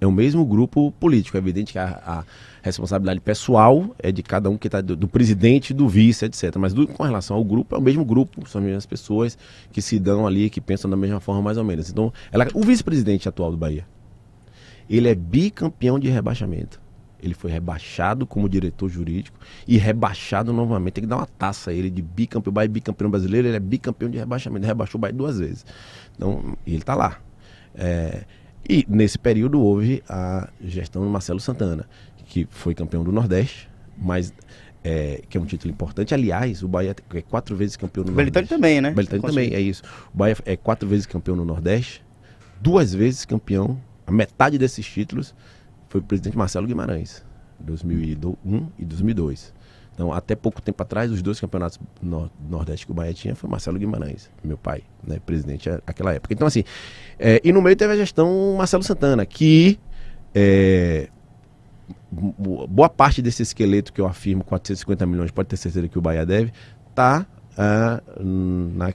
É o mesmo grupo político. É evidente que a, a responsabilidade pessoal é de cada um que está do, do, presidente, do vice, etc. Mas do, com relação ao grupo, é o mesmo grupo, são as mesmas pessoas que se dão ali, que pensam da mesma forma, mais ou menos. Então, ela, o vice-presidente atual do Bahia, ele é bicampeão de rebaixamento. Ele foi rebaixado como diretor jurídico e rebaixado novamente. Tem que dar uma taça a ele de bicampeão. O Bahia é bicampeão brasileiro, ele é bicampeão de rebaixamento. Ele rebaixou o Bahia duas vezes. Então, ele está lá. É, e nesse período houve a gestão do Marcelo Santana, que foi campeão do Nordeste, mas é, que é um título importante. Aliás, o Bahia é quatro vezes campeão no Belitani Nordeste. também, né? Belitani também, é isso. O Bahia é quatro vezes campeão no Nordeste, duas vezes campeão, a metade desses títulos foi o presidente Marcelo Guimarães, 2001 e 2002. Então, até pouco tempo atrás, os dois campeonatos no Nordeste que o Bahia tinha foi Marcelo Guimarães, meu pai, né, presidente naquela época. Então, assim, é, e no meio teve a gestão Marcelo Santana, que é, boa parte desse esqueleto que eu afirmo, 450 milhões, pode ter certeza que o Bahia deve, está ah,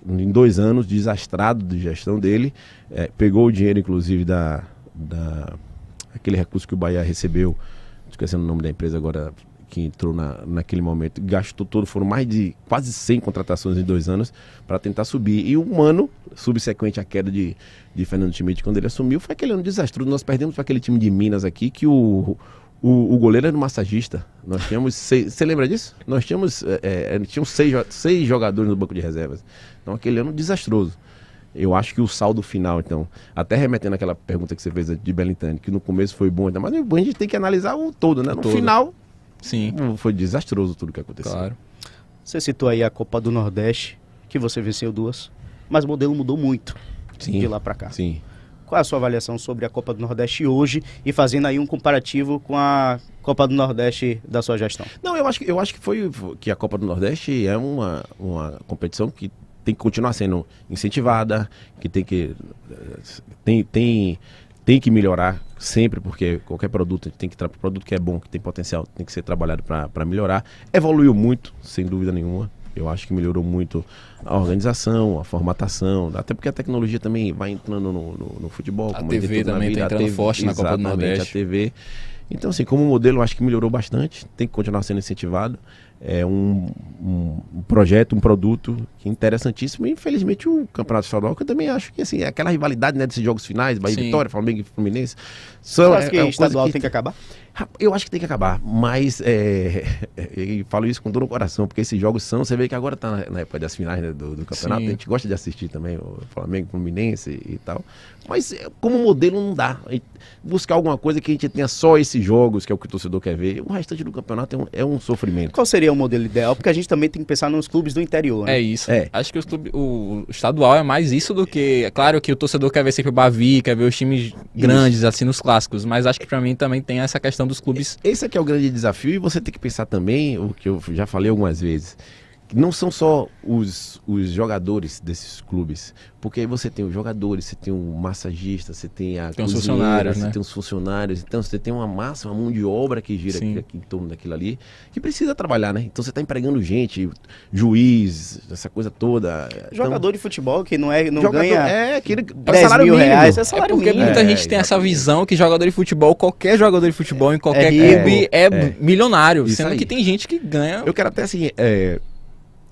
em dois anos desastrado de gestão dele. É, pegou o dinheiro, inclusive, da, da aquele recurso que o Bahia recebeu, esquecendo o nome da empresa agora, que entrou na, naquele momento, gastou todo, foram mais de quase 100 contratações em dois anos para tentar subir. E um ano subsequente à queda de, de Fernando Schmidt, quando ele assumiu, foi aquele ano desastroso. Nós perdemos para aquele time de Minas aqui que o, o, o goleiro era um massagista. Nós tínhamos seis. Você lembra disso? Nós tínhamos, é, é, tínhamos seis, seis jogadores no banco de reservas. Então aquele ano desastroso. Eu acho que o saldo final, então, até remetendo àquela pergunta que você fez de Belintani, que no começo foi bom, mas a gente tem que analisar o todo, né? No todo. final, Sim. foi desastroso tudo que aconteceu. Claro. Você citou aí a Copa do Nordeste, que você venceu duas, mas o modelo mudou muito Sim. de lá para cá. Sim. Qual é a sua avaliação sobre a Copa do Nordeste hoje e fazendo aí um comparativo com a Copa do Nordeste da sua gestão? Não, eu acho que, eu acho que foi que a Copa do Nordeste é uma, uma competição que tem que continuar sendo incentivada, que tem que tem, tem, tem que melhorar sempre, porque qualquer produto tem que produto que é bom, que tem potencial, tem que ser trabalhado para melhorar. Evoluiu muito, sem dúvida nenhuma. Eu acho que melhorou muito a organização, a formatação, até porque a tecnologia também vai entrando no, no, no futebol. A TV também está entrando TV, forte na Copa do Nordeste. a TV. Então, assim, como modelo, eu acho que melhorou bastante, tem que continuar sendo incentivado é um, um, projeto, um produto que é interessantíssimo. E, infelizmente, o Campeonato Estadual, que eu também acho que assim, é aquela rivalidade né, desses jogos finais, Bahia Sim. Vitória, Flamengo e Fluminense. São, Você acha é, que é o estadual que... tem que acabar? Eu acho que tem que acabar, mas é, e falo isso com dor no coração, porque esses jogos são, você vê que agora está na época das finais né, do, do, campeonato, Sim. a gente gosta de assistir também o Flamengo, Fluminense e tal, mas é, como modelo não dá. Buscar alguma coisa que a gente tenha só esses jogos, que é o que o torcedor quer ver, o restante do campeonato é um, é um sofrimento. Qual seria o modelo ideal? Porque a gente também tem que pensar nos clubes do interior. Né? É isso. É. Acho que os clubes, o estadual é mais isso do que. É claro que o torcedor quer ver sempre o Bavi, quer ver os times grandes, isso. assim, nos clássicos, mas acho que para mim também tem essa questão dos clubes. Esse esse é é o grande desafio e você tem que pensar também, o que eu já falei algumas vezes, não são só os, os jogadores desses clubes, porque aí você tem os jogadores, você tem o um massagista, você tem a tem cozinheira, funcionários, você né? tem os funcionários, então você tem uma massa, uma mão de obra que gira aqui, aqui, em torno daquilo ali, que precisa trabalhar, né? Então você está empregando gente, juiz, essa coisa toda. Jogador então, de futebol que não é não jogador, ganha é, aquele 10 mil mínimo. reais, é salário é porque mínimo. muita gente tem essa visão que jogador de futebol, qualquer jogador de futebol em qualquer é clube é, é milionário, sendo aí. que tem gente que ganha. Eu quero até assim, é,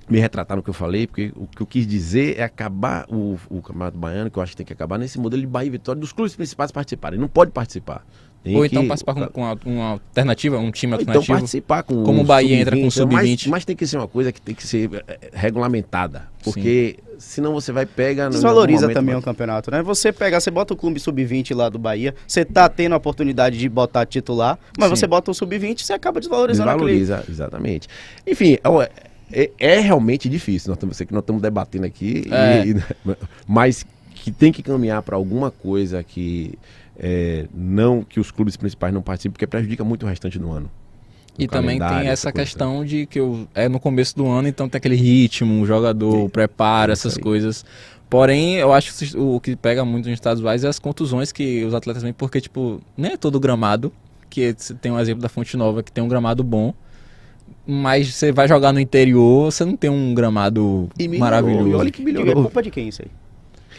me retratar no que eu falei, porque o que eu quis dizer é acabar o, o Campeonato Baiano, que eu acho que tem que acabar nesse modelo de Bahia e Vitória, dos clubes principais participarem. Não pode participar. Tem Ou então que- participar com, com a- uma alternativa, um time então alternativo. participar com Como o Bahia entra com o sub-20, mas- sub-20. Mas, tem que ser uma coisa que tem que ser eh, regulamentada. Porque senão você vai pegar... Desvaloriza também vai- o campeonato, né? Você pega, você bota o clube sub-20 lá do Bahia, você tá tendo a oportunidade de botar titular, mas Sim. você bota o sub-20 você acaba desvalorizando aquele... Desvaloriza, exatamente. Enfim, é, é realmente difícil. Nós estamos, sei que nós estamos debatendo aqui, É. e- mas que tem que caminhar para alguma coisa que é, não que os clubes principais não participem, porque prejudica muito o restante do ano. E também tem essa coisa. questão de que eu, é no começo do ano, então tem aquele ritmo, o jogador, o preparo, isso essas coisas. Porém, eu acho que o que pega muito nos estaduais é as contusões que os atletas têm, porque, tipo, nem é todo gramado, que tem um exemplo da Fonte Nova que tem um gramado bom, mas você vai jogar no interior, você não tem um gramado E melhorou, maravilhoso. E olha que Diga, É melhorou. culpa de quem isso aí?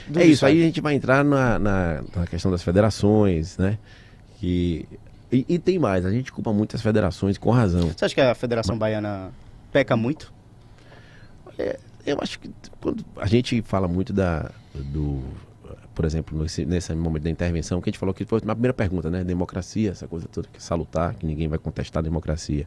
Do É isso, aí a gente vai entrar na, na, na questão das federações, né? Que, e, e tem mais, a gente culpa muito as federações com razão. Você acha que a Federação Baiana peca muito? Eu acho que quando a gente fala muito da do por exemplo, nesse, nesse momento da intervenção, que a gente falou que foi a primeira pergunta, né? Democracia, essa coisa toda que é salutar, que ninguém vai contestar a democracia.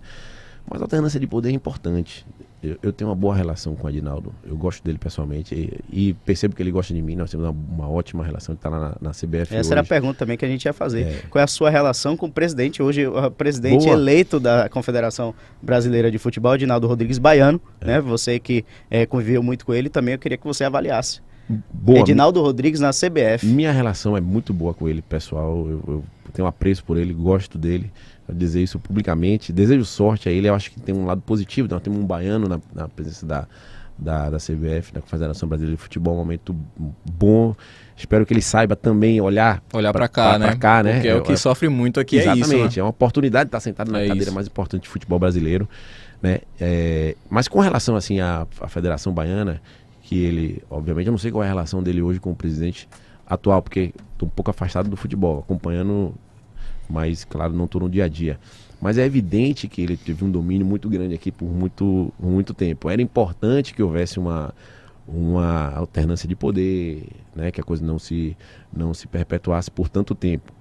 Mas a alternância de poder é importante. Eu, eu tenho uma boa relação com o Adinaldo. Eu gosto dele pessoalmente e, e percebo que ele gosta de mim. Nós temos uma, uma ótima relação. Ele está lá na, na CBF Essa era a hoje. pergunta também que a gente ia fazer. É. Qual é a sua relação com o presidente, hoje o presidente Boa. eleito da Confederação Brasileira de Futebol, Edinaldo Rodrigues Baiano, É. né? Você que eh, conviveu muito com ele, também eu queria que você avaliasse. Boa, Edinaldo Rodrigues na CBF. Minha relação é muito boa com ele, pessoal. Eu, eu tenho apreço por ele, gosto dele. Dizer isso publicamente. Desejo sorte a ele. Eu acho que tem um lado positivo. Nós temos um baiano na, na presença da, da, da CBF, da Confederação Brasileira de Futebol, um momento bom. Espero que ele saiba também olhar Olhar pra pra- cá, pra- né? pra cá, né? Porque é o que É- sofre muito aqui, é isso. Exatamente, né? é uma oportunidade de estar sentado na É cadeira isso. mais importante de futebol brasileiro, né? É, mas com relação assim à, à Federação Baiana, que ele, obviamente, eu não sei qual é a relação dele hoje com o presidente atual, porque estou um pouco afastado do futebol, acompanhando, mas claro, não estou no dia a dia. Mas é evidente que ele teve um domínio muito grande aqui por muito, muito tempo. Era importante que houvesse uma, uma alternância de poder, né? que a coisa não se, não se perpetuasse por tanto tempo.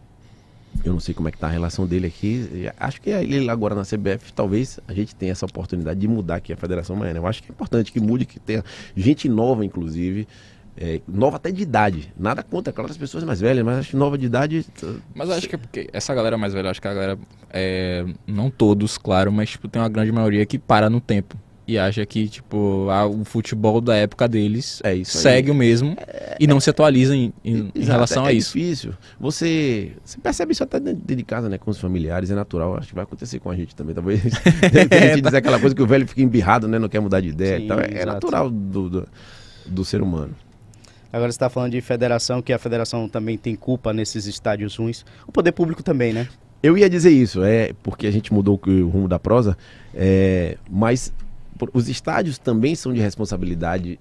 Eu não sei como é que tá a relação dele aqui. Acho que ele agora na CBF, talvez a gente tenha essa oportunidade de mudar aqui a Federação Baiana. Eu acho que é importante que mude, que tenha gente nova, inclusive. É, nova até de idade. Nada contra, claro, as pessoas mais velhas, mas acho que nova de idade. Mas acho que é porque essa galera mais velha, acho que a galera, é, não todos, claro, mas tipo, tem uma grande maioria que para no tempo. E acha que, tipo, a- o futebol da época deles É isso aí. segue o mesmo e não se atualiza em, em- em relação é a isso. difícil. Você, você percebe isso até dentro de casa, né? Com os familiares, é natural. Acho que vai acontecer com a gente também. Talvez a gente dizer aquela coisa que o velho fica embirrado, né? Não quer mudar de ideia. Sim, e tal. É, é natural do, do, do ser humano. Agora você está falando de federação, que a federação também tem culpa nesses estádios ruins. O poder público também, né? Eu ia dizer isso, é porque a gente mudou o rumo da prosa, é, mas os estádios também são de responsabilidade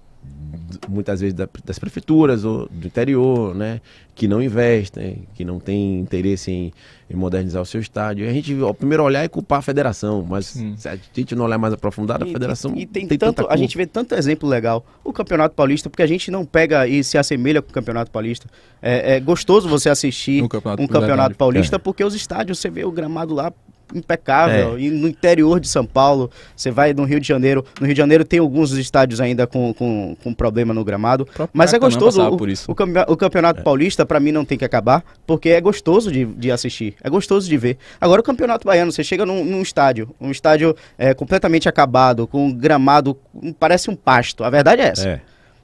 muitas vezes da- das prefeituras ou do interior, né, que não investem, que não têm interesse em, em modernizar o seu estádio. E a gente, ao primeiro olhar é culpar a federação, mas Sim. se a gente não olhar mais aprofundado, a federação e, e tem, tanta tanto, a gente vê tanto exemplo legal. O Campeonato Paulista, porque a gente não pega e se assemelha com o Campeonato Paulista. É, é gostoso você assistir campeonato um Campeonato. Paulista, É. porque os estádios, você vê o gramado lá impecável. E no interior de São Paulo, você vai no Rio de Janeiro. No Rio de Janeiro tem alguns estádios ainda com, com, com problema no gramado. Mas é gostoso. O, por isso. o o Campeonato Paulista, pra mim, não tem que acabar, porque é gostoso de, de assistir. É gostoso de ver. Agora, o Campeonato Baiano, você chega num, num estádio, um estádio é, completamente acabado, com um gramado, parece um pasto. A verdade é essa. É.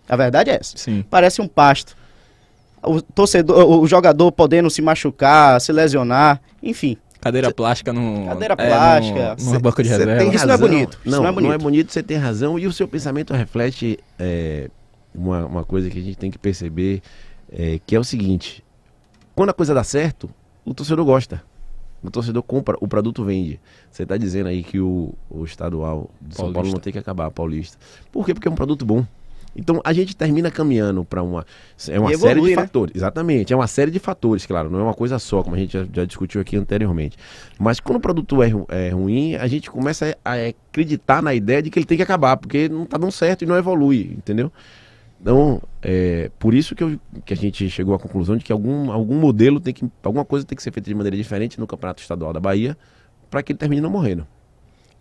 A verdade é essa. Sim. Parece um pasto. O torcedor, o jogador podendo se machucar, se lesionar, enfim. Cadeira plástica no. Cadeira é, plástica. No, numa banca de Cê reserva. tem Isso não é bonito, isso Não, não é bonito. não é bonito, você tem razão. E o seu pensamento reflete é, uma, uma coisa que a gente tem que perceber, é, que é o seguinte. Quando a coisa dá certo, o torcedor gosta. O torcedor compra, o produto vende. Você está dizendo aí que o, o estadual de São Paulo não tem que acabar, paulista. Por quê? Porque é um produto bom. Então a gente termina caminhando para uma é uma E série evolui, de né? fatores, exatamente, é uma série de fatores, claro, não é uma coisa só, como a gente já, já discutiu aqui anteriormente. Mas quando o produto é, é ruim, a gente começa a, a acreditar na ideia de que ele tem que acabar, porque não tá dando certo e não evolui, entendeu? Então, é por isso que, eu- que a gente chegou à conclusão de que algum, algum modelo tem que. alguma coisa tem que ser feita de maneira diferente no Campeonato Estadual da Bahia para que ele termine não morrendo.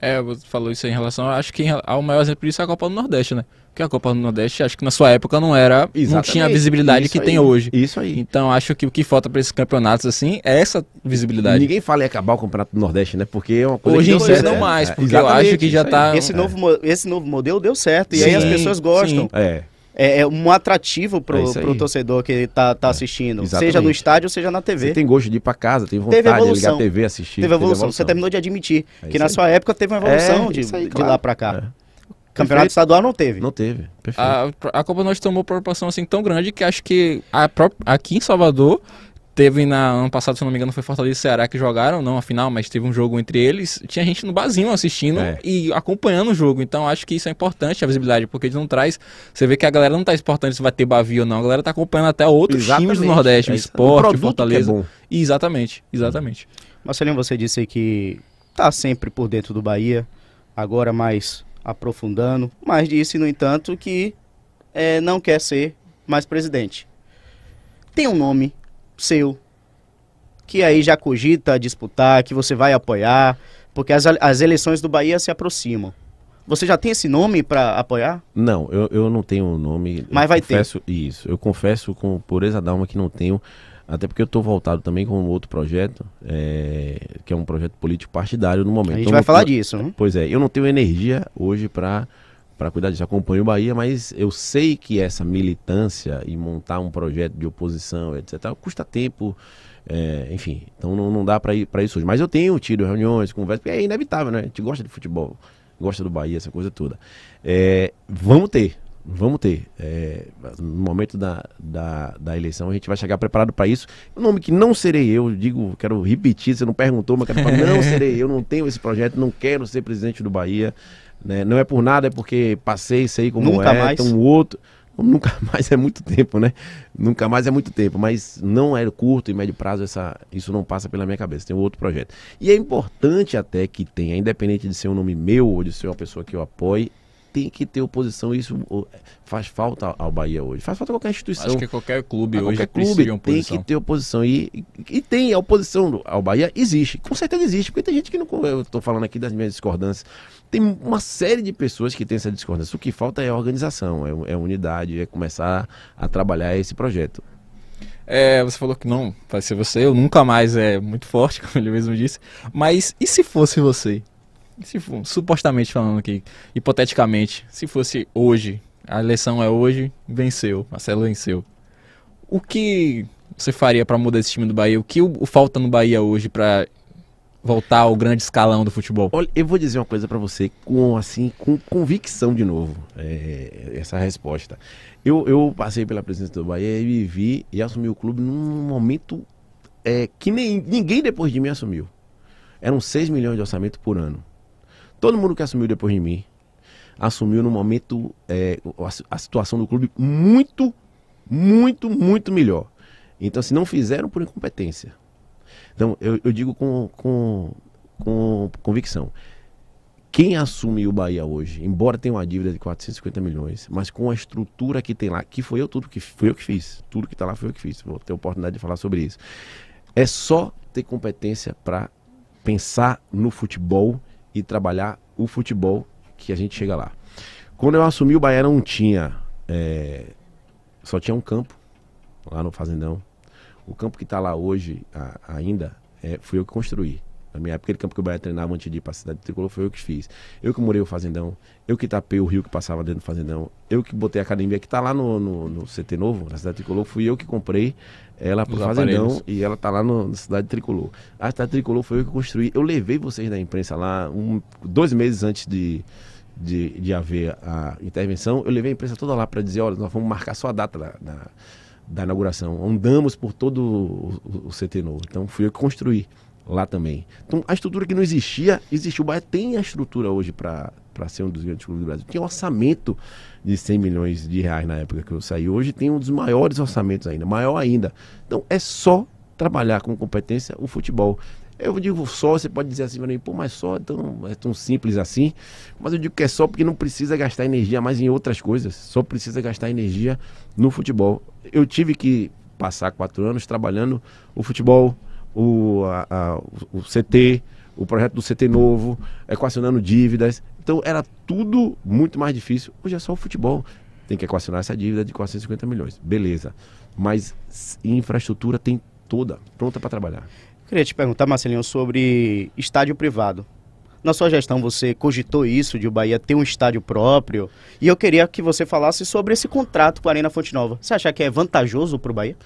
É, você falou isso aí em relação. Acho que ao maior exemplo disso é a Copa do Nordeste, né? Porque a Copa do Nordeste, acho que na sua época não era. Não Exatamente. tinha a visibilidade Isso que aí. tem hoje. Isso aí. Então acho que o que falta para esses campeonatos assim é essa visibilidade. Ninguém fala em acabar o Campeonato do Nordeste, né? Porque é uma coisa Hoje que em dia certo, não mais, É, porque eu acho que exatamente, já isso aí. tá- Esse, É. novo, esse novo modelo deu certo. E aí Sim, as pessoas gostam. sim. É. É, é um atrativo É pro, aí. pro torcedor que tá, tá assistindo. exatamente. Seja no estádio, seja na Você TV. tem gosto de ir pra casa, tem vontade Teve de ligar evolução. a TV, assistir. Teve evolução. Você terminou de admitir É que na aí. sua época teve uma evolução É, de, aí, de claro. lá pra cá. É. Campeonato Perfeito. estadual não teve. Não teve. Perfeito. A, a Copa Norte tomou proporção assim tão grande que acho que a aqui em Salvador teve na ano passado, se não me engano, foi Fortaleza e Ceará que jogaram, não a final, mas teve um jogo entre eles. Tinha gente no barzinho assistindo É. e acompanhando o jogo. Então acho que isso é importante a visibilidade, porque eles não traz. Você vê que a galera não tá importando se vai ter Bavi ou não, a galera tá acompanhando até outros times do Exatamente. Nordeste, É esporte, produto Fortaleza. é bom. Exatamente, exatamente. Marcelinho, você disse que tá sempre por dentro do Bahia, agora mais aprofundando, mas disse, no entanto, que é, não quer ser mais presidente. Tem um nome seu que aí já cogita disputar, que você vai apoiar, porque as, as eleições do Bahia se aproximam. Você já tem esse nome para apoiar? Não, eu, eu não tenho um nome. Mas vai ter. confesso, Isso, eu confesso com pureza d'alma que não tenho, até porque eu estou voltado também com um outro projeto, é, que é um projeto político partidário no momento. A gente Então, vai não- falar disso. né? Pois é, eu não tenho energia hoje para para cuidar disso. Acompanho o Bahia, mas eu sei que essa militância e montar um projeto de oposição, etc., custa tempo, é, enfim. Então não, não dá para isso hoje. Mas eu tenho tido reuniões, conversas, porque é inevitável, né? A gente gosta de futebol, gosta do Bahia, essa coisa toda. É, vamos ter. Vamos ter. É, no momento da, da, da eleição, a gente vai chegar preparado para isso. O nome que não serei eu, digo, quero repetir, você não perguntou, mas quero falar, não serei eu, não tenho esse projeto, não quero ser presidente do Bahia. Né? Não é por nada, é porque passei, sei como Nunca é, mais. então o outro. Nunca mais é muito tempo, né? Nunca mais é muito tempo, mas não é curto e médio prazo, essa, isso não passa pela minha cabeça. Tem um outro projeto. E é importante até que tenha, independente de ser um nome meu ou de ser uma pessoa que eu apoie, tem que ter oposição. Isso faz falta ao Bahia hoje. Faz falta qualquer instituição. Acho que qualquer clube A hoje qualquer precisa clube de tem que ter oposição. E, e, tem a oposição ao Bahia, existe. Com certeza existe, porque tem gente que não. Eu estou falando aqui das minhas discordâncias. Tem uma série de pessoas que têm essa discordância. O que falta é organização, é, é unidade, é começar a trabalhar esse projeto. É, você falou que não, vai ser você, eu nunca mais é muito forte, como ele mesmo disse. Mas e se fosse você? Se for, supostamente falando aqui, hipoteticamente, se fosse hoje, a eleição é hoje, venceu, Marcelo venceu. O que você faria pra mudar esse time do Bahia? O que o, o falta no Bahia hoje pra voltar ao grande escalão do futebol? Olha, eu vou dizer uma coisa pra você com assim, com convicção de novo, é, essa resposta. Eu, eu passei pela presidência do Bahia e vivi e assumi o clube num momento é, que nem, ninguém depois de mim assumiu. Eram 6 milhões de orçamento por ano. Todo mundo que assumiu depois de mim assumiu no momento é, a, situação do clube muito, muito, muito melhor. Então, se não fizeram por incompetência. Então, eu, eu digo com, com, com convicção. Quem assume o Bahia hoje, embora tenha uma dívida de 450 milhões, mas com a estrutura que tem lá, que foi eu tudo que foi eu que fiz, tudo que está lá foi eu que fiz. Vou ter oportunidade de falar sobre isso. É só ter competência para pensar no futebol e trabalhar o futebol que a gente chega lá. Quando eu assumi o Bahia não tinha, é, só tinha um campo lá no Fazendão. O campo que está lá hoje a- ainda é, fui eu que construí. Na minha época, aquele campo que o Bahia treinava antes de ir para a cidade de Tricolor foi eu que fiz. Eu que morei o Fazendão, eu que tapei o rio que passava dentro do Fazendão, eu que botei a academia que está lá no, no, no CT Novo, na cidade de Tricolor, fui eu que comprei ela pro Os Fazendão aparelhos. e ela tá lá no, na cidade de Tricolor. A cidade de Tricolor foi eu que construí. Eu levei vocês da imprensa lá um, dois meses antes de, de, de haver a intervenção. Eu levei a imprensa toda lá para dizer: olha, nós vamos marcar só a data da, da, da inauguração. Andamos por todo o, o- o CT novo. Então fui eu que construí lá também. Então a estrutura que não existia, existiu. O Bahia tem a estrutura hoje para ser um dos grandes clubes do Brasil. Tem orçamento de 100 milhões de reais na época que eu saí. Hoje tem um dos maiores orçamentos ainda, maior ainda. Então é só trabalhar com competência o futebol. Eu digo só, você pode dizer assim mim, pô, mas só é tão, é tão simples assim. Mas eu digo que é só porque não precisa gastar energia mais em outras coisas. Só precisa gastar energia no futebol. Eu tive que passar quatro anos trabalhando o futebol, o, a, a, o CT, o projeto do CT novo, equacionando dívidas. Então era tudo muito mais difícil. Hoje é só o futebol. Tem que equacionar essa dívida de 450 milhões. Beleza. Mas infraestrutura tem toda pronta para trabalhar. Queria te perguntar, Marcelinho, sobre estádio privado. Na sua gestão, você cogitou isso de o Bahia ter um estádio próprio? E eu queria que você falasse sobre esse contrato com a Arena Fonte Nova. Você acha que é vantajoso para o Bahia?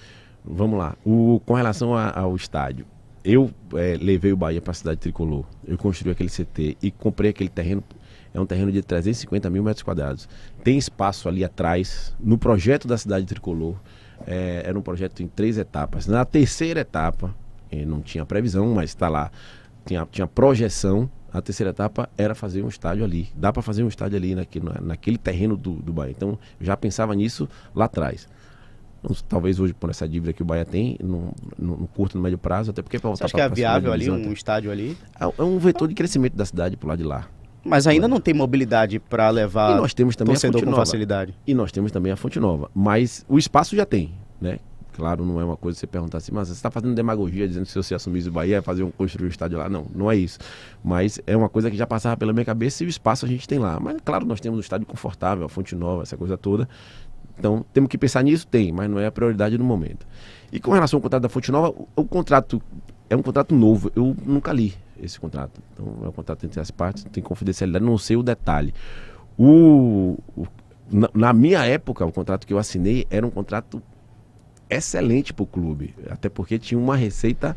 Vamos lá. O, com relação a, ao estádio, eu é, levei o Bahia para a cidade tricolor. Eu construí aquele CT e comprei aquele terreno. É um terreno de 350 mil metros quadrados. Tem espaço ali atrás, no projeto da cidade tricolor. É, era um projeto em três etapas. Na terceira etapa, não tinha previsão, mas está lá. Tinha, tinha projeção. A terceira etapa era fazer um estádio ali. Dá para fazer um estádio ali naquele, naquele terreno do, do Bahia. Então, já pensava nisso lá atrás. Talvez hoje, por essa dívida que o Bahia tem, no, no, no curto e no médio prazo, até porque para voltar Você acha que é viável ali, um estádio ali? É, é, um vetor de crescimento da cidade por lá de lá. Mas ainda não tem mobilidade para levar e nós temos também torcedor a Fonte com Nova. facilidade. E nós temos também a Fonte Nova. Mas o espaço já tem, né? Claro, não é uma coisa você perguntar assim, mas você está fazendo demagogia dizendo que se você assumisse o Bahia, fazer um, construir um estádio lá. Não, não é isso. Mas é uma coisa que já passava pela minha cabeça e o espaço a gente tem lá. Mas, claro, nós temos um estádio confortável, a Fonte Nova, essa coisa toda. Então, temos que pensar nisso? Tem, mas não é a prioridade no momento. E com relação ao contrato da Fonte Nova, o, o contrato é um contrato novo. Eu nunca li esse contrato. Então, é um contrato entre as partes, tem confidencialidade, não sei o detalhe. O, o na, na minha época, o contrato que eu assinei era um contrato excelente para o clube, até porque tinha uma receita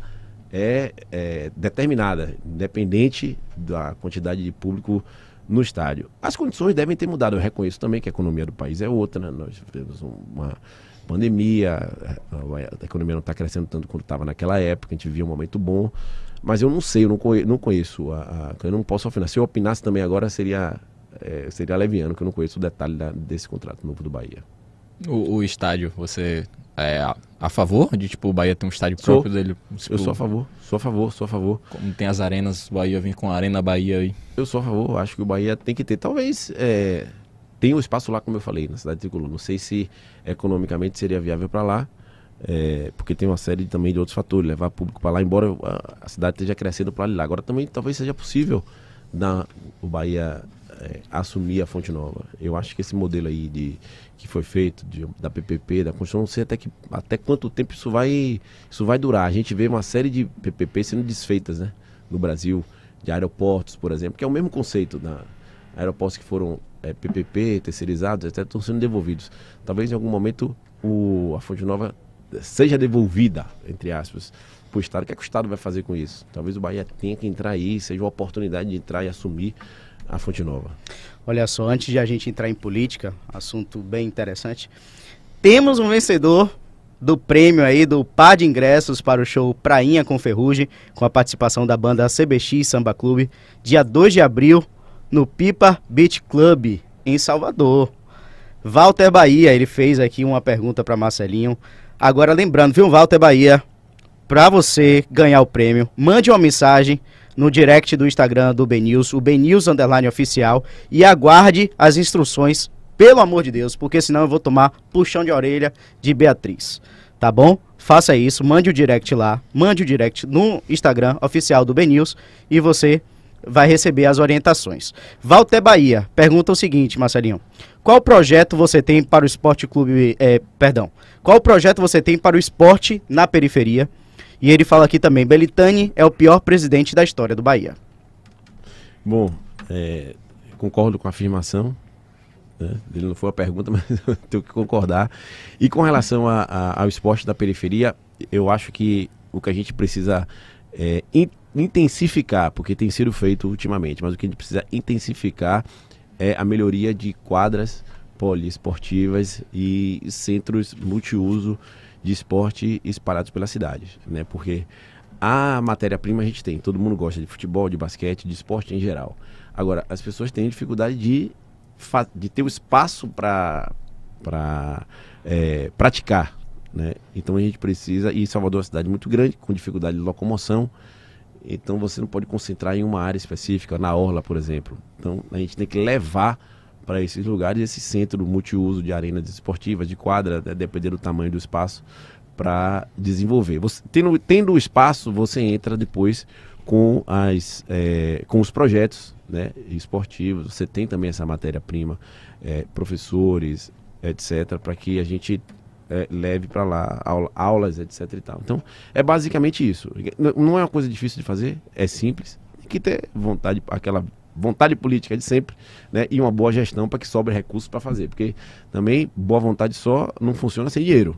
é, é, determinada, independente da quantidade de público no estádio. As condições devem ter mudado. Eu reconheço também que a economia do país é outra. Né? Nós tivemos uma pandemia, a, economia não está crescendo tanto quanto estava naquela época. A gente via um momento bom, mas eu não sei, eu não conheço, não conheço a, a, eu não posso opinar. Se eu opinasse também agora seria é, seria leviano, que eu não conheço o detalhe da, desse contrato novo do Bahia. O, o estádio, você é a, favor de tipo o Bahia ter um estádio sou, próprio dele? Tipo, eu sou a favor, sou a favor, sou a favor. Como tem as arenas, o Bahia vem com a Arena Bahia aí. Eu sou a favor, acho que o Bahia tem que ter. Talvez é, tenha um espaço lá, como eu falei, na cidade de Tricolor. Não sei se economicamente seria viável para lá. É, porque tem uma série também de outros fatores, levar público para lá, embora a, a cidade esteja crescendo para lá. Agora também talvez seja possível na, o Bahia é, assumir a fonte nova. Eu acho que esse modelo aí de que foi feito de, da PPP, da construção, não sei até que até quanto tempo isso vai isso vai durar. A gente vê uma série de PPP sendo desfeitas, né, no Brasil, de aeroportos, por exemplo, que é o mesmo conceito da aeroportos que foram é, PPP, terceirizados, etc, estão sendo devolvidos. Talvez em algum momento o, a fonte nova seja devolvida, entre aspas, para o Estado. O que, é que o Estado vai fazer com isso? Talvez o Bahia tenha que entrar aí, seja uma oportunidade de entrar e assumir a Fonte Nova. Olha só, antes de a gente entrar em política, assunto bem interessante, temos um vencedor do prêmio aí do par de ingressos para o show Prainha com Ferrugem, com a participação da banda CBX Samba Clube, dia 2 de abril, no Pipa Beach Club, em Salvador. Walter Bahia, ele fez aqui uma pergunta para Marcelinho. Agora lembrando, viu, Walter Bahia, para você ganhar o prêmio, mande uma mensagem no direct do Instagram do BNews, o BNews Underline Oficial, e aguarde as instruções, pelo amor de Deus, porque senão eu vou tomar puxão de orelha de Beatriz. Tá bom? Faça isso, mande o direct lá, mande o direct no Instagram oficial do BNews e você vai receber as orientações. Walter Bahia pergunta o seguinte, Marcelinho. Qual projeto você tem para o esporte clube, é, perdão, qual projeto você tem para o esporte na periferia e ele fala aqui também: Belitani é o pior presidente da história do Bahia. Bom, é, concordo com a afirmação. Né? Ele não foi a pergunta, mas eu tenho que concordar. E com relação a, a, ao esporte da periferia, eu acho que o que a gente precisa é, in, intensificar, porque tem sido feito ultimamente, mas o que a gente precisa intensificar é a melhoria de quadras poliesportivas e centros multiuso de esporte espalhados pela cidade, né? Porque a matéria-prima a gente tem, todo mundo gosta de futebol, de basquete, de esporte em geral. Agora, as pessoas têm dificuldade de de ter o espaço para é, praticar. Né? Então a gente precisa, e Salvador é uma cidade muito grande, com dificuldade de locomoção, então você não pode concentrar em uma área específica, na Orla, por exemplo. Então a gente tem que levar para esses lugares esse centro multiuso de arenas esportivas, de quadra, né, dependendo do tamanho do espaço, para desenvolver. Você, tendo, tendo o espaço, você entra depois com, as, é, com os projetos né, esportivos. Você tem também essa matéria-prima, é, professores, etc., para que a gente é, leve para lá aula, aulas, etc. E tal. Então, é basicamente isso. Não é uma coisa difícil de fazer, é simples. Tem que ter vontade, aquela vontade política de sempre, né? E uma boa gestão para que sobre recursos para fazer, porque também boa vontade só não funciona sem dinheiro.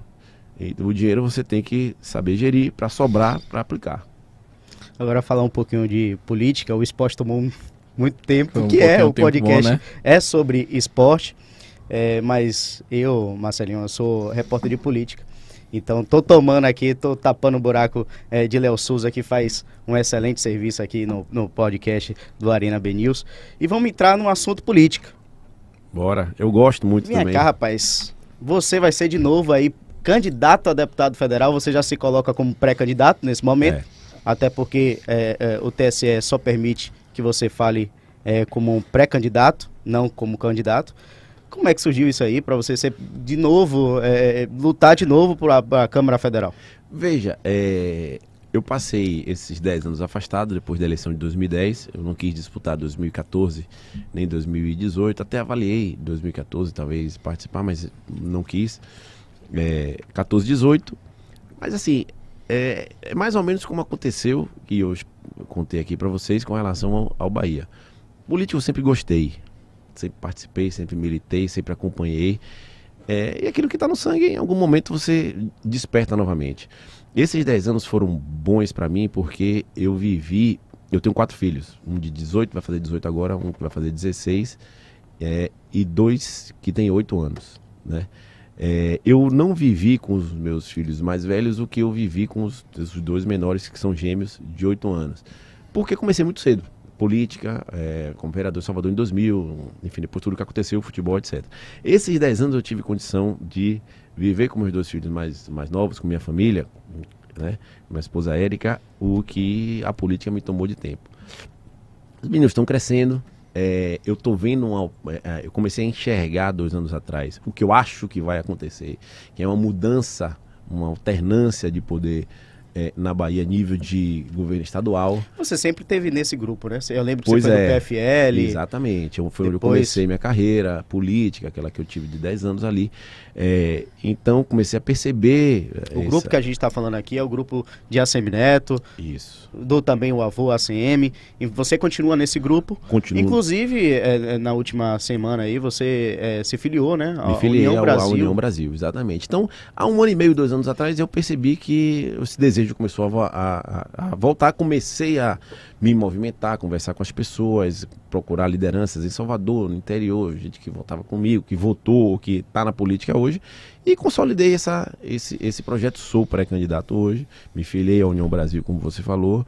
E o dinheiro você tem que saber gerir para sobrar para aplicar. Agora falar um pouquinho de política, o esporte tomou muito tempo, um que é o podcast bom, né? é sobre esporte, é, mas eu, Marcelinho, eu sou repórter de política. Então, tô tomando aqui, tô tapando o buraco é, de Léo Souza, que faz um excelente serviço aqui no, no podcast do Arena B News. E vamos entrar no assunto política. Bora, eu gosto muito Vem também. cá, rapaz. Você vai ser de novo aí candidato a deputado federal. Você já se coloca como pré-candidato nesse momento. É. Até porque é, é, o TSE só permite que você fale é, como um pré-candidato, não como candidato. Como é que surgiu isso aí para você ser de novo, é, lutar de novo para a Câmara Federal? Veja, é, eu passei esses 10 anos afastado depois da eleição de 2010. Eu não quis disputar 2014 nem 2018. Até avaliei 2014 talvez participar, mas não quis. É, 14, 18. Mas assim, é, é, mais ou menos como aconteceu, que eu contei aqui para vocês com relação ao, ao Bahia. Político eu sempre gostei sempre participei, sempre militei, sempre acompanhei. É, e aquilo que está no sangue, em algum momento você desperta novamente. Esses 10 anos foram bons para mim porque eu vivi. Eu tenho quatro filhos, um de 18, vai fazer 18 agora, um que vai fazer 16, é, e dois que têm 8 anos. Né? É, eu não vivi com os meus filhos mais velhos o que eu vivi com os, os dois menores, que são gêmeos, de 8 anos. Porque comecei muito cedo política, é, como vereador de Salvador em 2000, enfim, depois tudo que aconteceu, futebol, etc. Esses 10 anos eu tive condição de viver com meus dois filhos mais, mais novos, com minha família, né, minha esposa Érica, o que a política me tomou de tempo. Os meninos estão crescendo, é, eu estou vendo uma, é, é, eu comecei a enxergar dois anos atrás o que eu acho que vai acontecer, que é uma mudança, uma alternância de poder é, na Bahia nível de governo estadual. Você sempre teve nesse grupo, né? Eu lembro que pois você foi é, do PFL. Exatamente. Eu, foi Depois... onde eu comecei minha carreira política, aquela que eu tive de 10 anos ali. É, então comecei a perceber. O essa... grupo que a gente está falando aqui é o grupo de ACM Neto. Isso. Do também o avô ACM. E você continua nesse grupo. Continuo. Inclusive, é, é, na última semana aí, você é, se filiou, né? Me filiei União ao, Brasil. União Brasil, exatamente. Então, há um ano e meio, dois anos atrás, eu percebi que esse desejo começou a, a, a voltar. Comecei a me movimentar, conversar com as pessoas, procurar lideranças em Salvador, no interior, gente que votava comigo, que votou, que está na política hoje, e consolidei essa, esse, esse projeto. Sou pré-candidato hoje, me filiei à União Brasil, como você falou.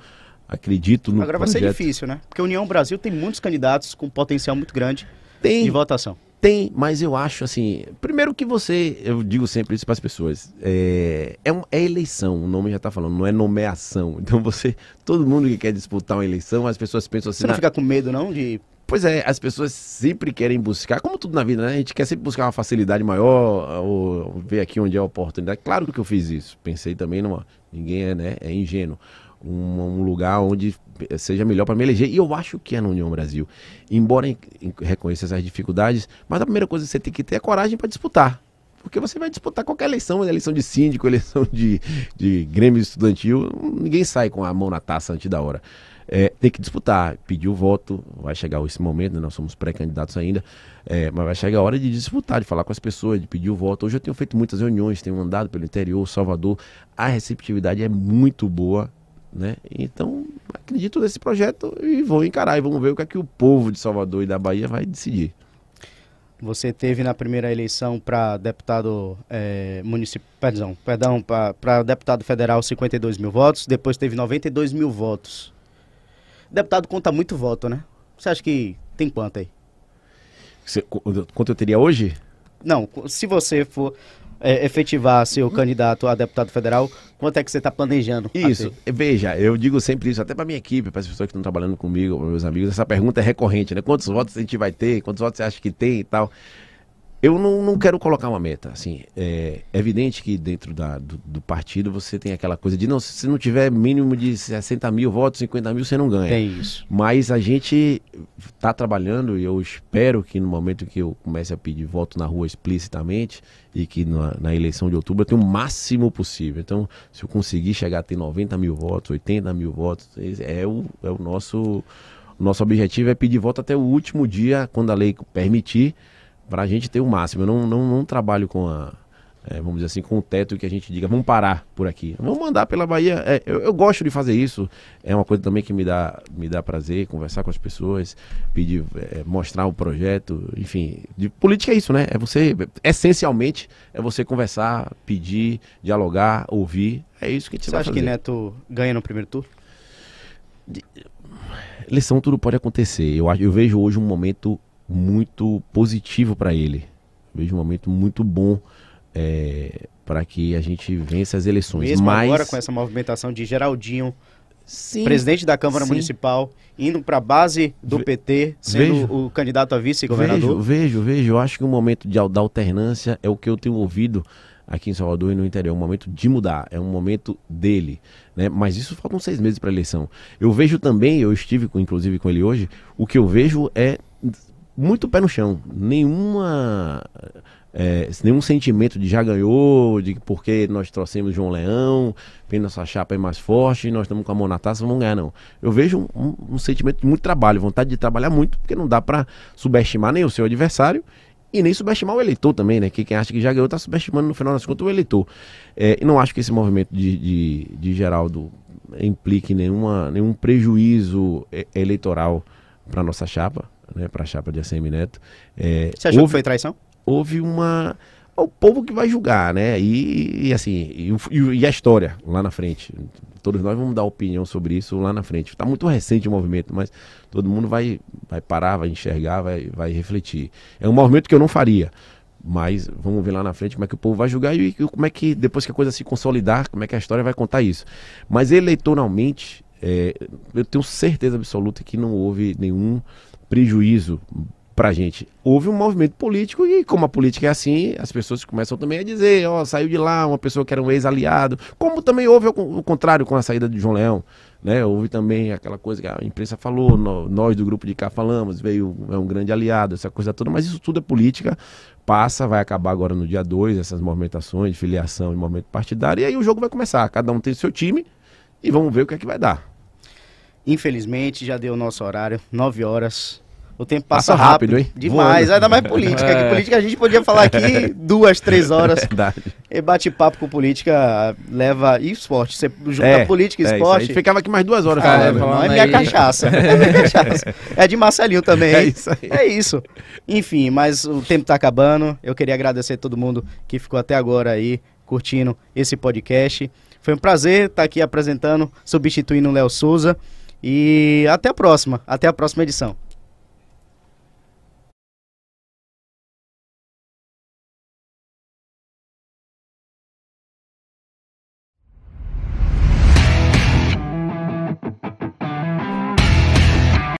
Acredito no Agora projeto. vai ser difícil, né? Porque a União Brasil tem muitos candidatos com potencial muito grande tem, de votação. Tem, mas eu acho assim. Primeiro que você, eu digo sempre isso para as pessoas, é, é, um, é, eleição, o nome já está falando, não é nomeação. Então você, todo mundo que quer disputar uma eleição, as pessoas pensam assim. Você não na... fica com medo não de Pois é, as pessoas sempre querem buscar, como tudo na vida, né? A gente quer sempre buscar uma facilidade maior, ou ver aqui onde é a oportunidade. Claro que eu fiz isso. Pensei também numa. Ninguém é, né? É ingênuo. Um, um lugar onde seja melhor para me eleger. E eu acho que é na União Brasil. Embora reconheça essas dificuldades, mas a primeira coisa que você tem que ter é coragem para disputar. Porque você vai disputar qualquer eleição, eleição de síndico, eleição de, de grêmio estudantil, ninguém sai com a mão na taça antes da hora. É, tem que disputar, pedir o voto, vai chegar esse momento, né? nós somos pré-candidatos ainda, é, mas vai chegar a hora de disputar, de falar com as pessoas, de pedir o voto. Hoje eu tenho feito muitas reuniões, tenho andado pelo interior, Salvador, a receptividade é muito boa, né? Então, acredito nesse projeto e vou encarar e vamos ver o que é que o povo de Salvador e da Bahia vai decidir. Você teve na primeira eleição para deputado é, municipal, perdão, perdão para deputado federal 52 mil votos, depois teve 92 mil votos. Deputado conta muito voto, né? Você acha que tem quanto aí? quanto eu teria hoje? Não, se você for é, efetivar seu candidato a deputado federal, quanto é que você está planejando? Isso, veja, eu digo sempre isso, até para minha equipe, para as pessoas que estão trabalhando comigo, para meus amigos, essa pergunta é recorrente, né? Quantos votos a gente vai ter? Quantos votos você acha que tem e tal? Eu não, não quero colocar uma meta, assim, é evidente que dentro da, do, do, partido você tem aquela coisa de, não, se não tiver mínimo de 60 mil votos, 50 mil, você não ganha. Tem isso. Mas a gente está trabalhando e eu espero que no momento que eu comece a pedir voto na rua explicitamente e que na, na eleição de outubro eu tenha o máximo possível. Então, se eu conseguir chegar a ter 90 mil votos, 80 mil votos, é o, é o nosso, o nosso objetivo é pedir voto até o último dia, quando a lei permitir, para a gente ter o máximo. Eu não, não, não trabalho com a. É, vamos dizer assim, com o teto que a gente diga, vamos parar por aqui. Vamos mandar pela Bahia. É, eu, eu, gosto de fazer isso. É uma coisa também que me dá, me dá prazer, conversar com as pessoas, pedir, é, mostrar o projeto. Enfim, de política é isso, né? É você, essencialmente, é você conversar, pedir, dialogar, ouvir. É isso que a gente você vai fazer. Você acha que Neto ganha no primeiro turno? De, eleição tudo pode acontecer. Eu, eu vejo hoje um momento muito positivo para ele. Vejo um momento muito bom é, para que a gente vença as eleições. Mesmo Mas... agora com essa movimentação de Geraldinho, sim, presidente da Câmara sim. Municipal, indo para a base do Ve PT, sendo vejo, o candidato a vice-governador. Vejo, vejo, vejo. Eu acho que o momento de, da alternância é o que eu tenho ouvido aqui em Salvador e no interior. É um momento de mudar, é um momento dele. Né? Mas isso faltam seis meses para a eleição. Eu vejo também, eu estive inclusive com ele hoje, o que eu vejo é muito pé no chão. Nenhuma. É, nenhum sentimento de já ganhou, de porque nós trouxemos João Leão, vem nossa chapa é mais forte, nós estamos com a mão na taça, vamos ganhar, não. Eu vejo um, um, sentimento de muito trabalho, vontade de trabalhar muito, porque não dá para subestimar nem o seu adversário e nem subestimar o eleitor também, né? Que quem acha que já ganhou está subestimando no final das contas o eleitor. É, e não acho que esse movimento de, de, de Geraldo implique nenhuma, nenhum prejuízo eleitoral para nossa chapa né, para a chapa de ACM Neto. É, Você achou houve, que foi traição? Houve uma. O povo que vai julgar, né? E, e assim, e, e, a história lá na frente. Todos nós vamos dar opinião sobre isso lá na frente. Está muito recente o movimento, mas todo mundo vai, vai parar, vai enxergar, vai, vai refletir. É um movimento que eu não faria. Mas vamos ver lá na frente como é que o povo vai julgar e como é que, depois que a coisa se consolidar, como é que a história vai contar isso. Mas eleitoralmente, é, eu tenho certeza absoluta que não houve nenhum prejuízo pra gente. Houve um movimento político e como a política é assim, as pessoas começam também a dizer, ó, oh, saiu de lá uma pessoa que era um ex-aliado, como também houve o, contrário com a saída de João Leão, né? Houve também aquela coisa que a imprensa falou, nós do grupo de cá falamos, veio é um grande aliado, essa coisa toda, mas isso tudo é política, passa, vai acabar agora no dia 2, essas movimentações de filiação e movimento partidário, e aí o jogo vai começar, cada um tem seu time e vamos ver o que é que vai dar. Infelizmente já deu o nosso horário, 9 horas. O tempo passa, passa rápido, rápido, hein? Demais. Voando. Ainda mais política. É. Que política a gente podia falar aqui duas, três horas. Verdade. E bate-papo com política leva. E esporte. Você junta é, política e é esporte. Isso ficava aqui mais duas horas. Ah, é, é minha cachaça. É minha cachaça. É de Marcelinho também. É isso aí. É isso. Enfim, mas o tempo tá acabando. Eu queria agradecer a todo mundo que ficou até agora aí curtindo esse podcast. Foi um prazer estar aqui apresentando, substituindo o Léo Souza. E até a próxima. Até a próxima edição.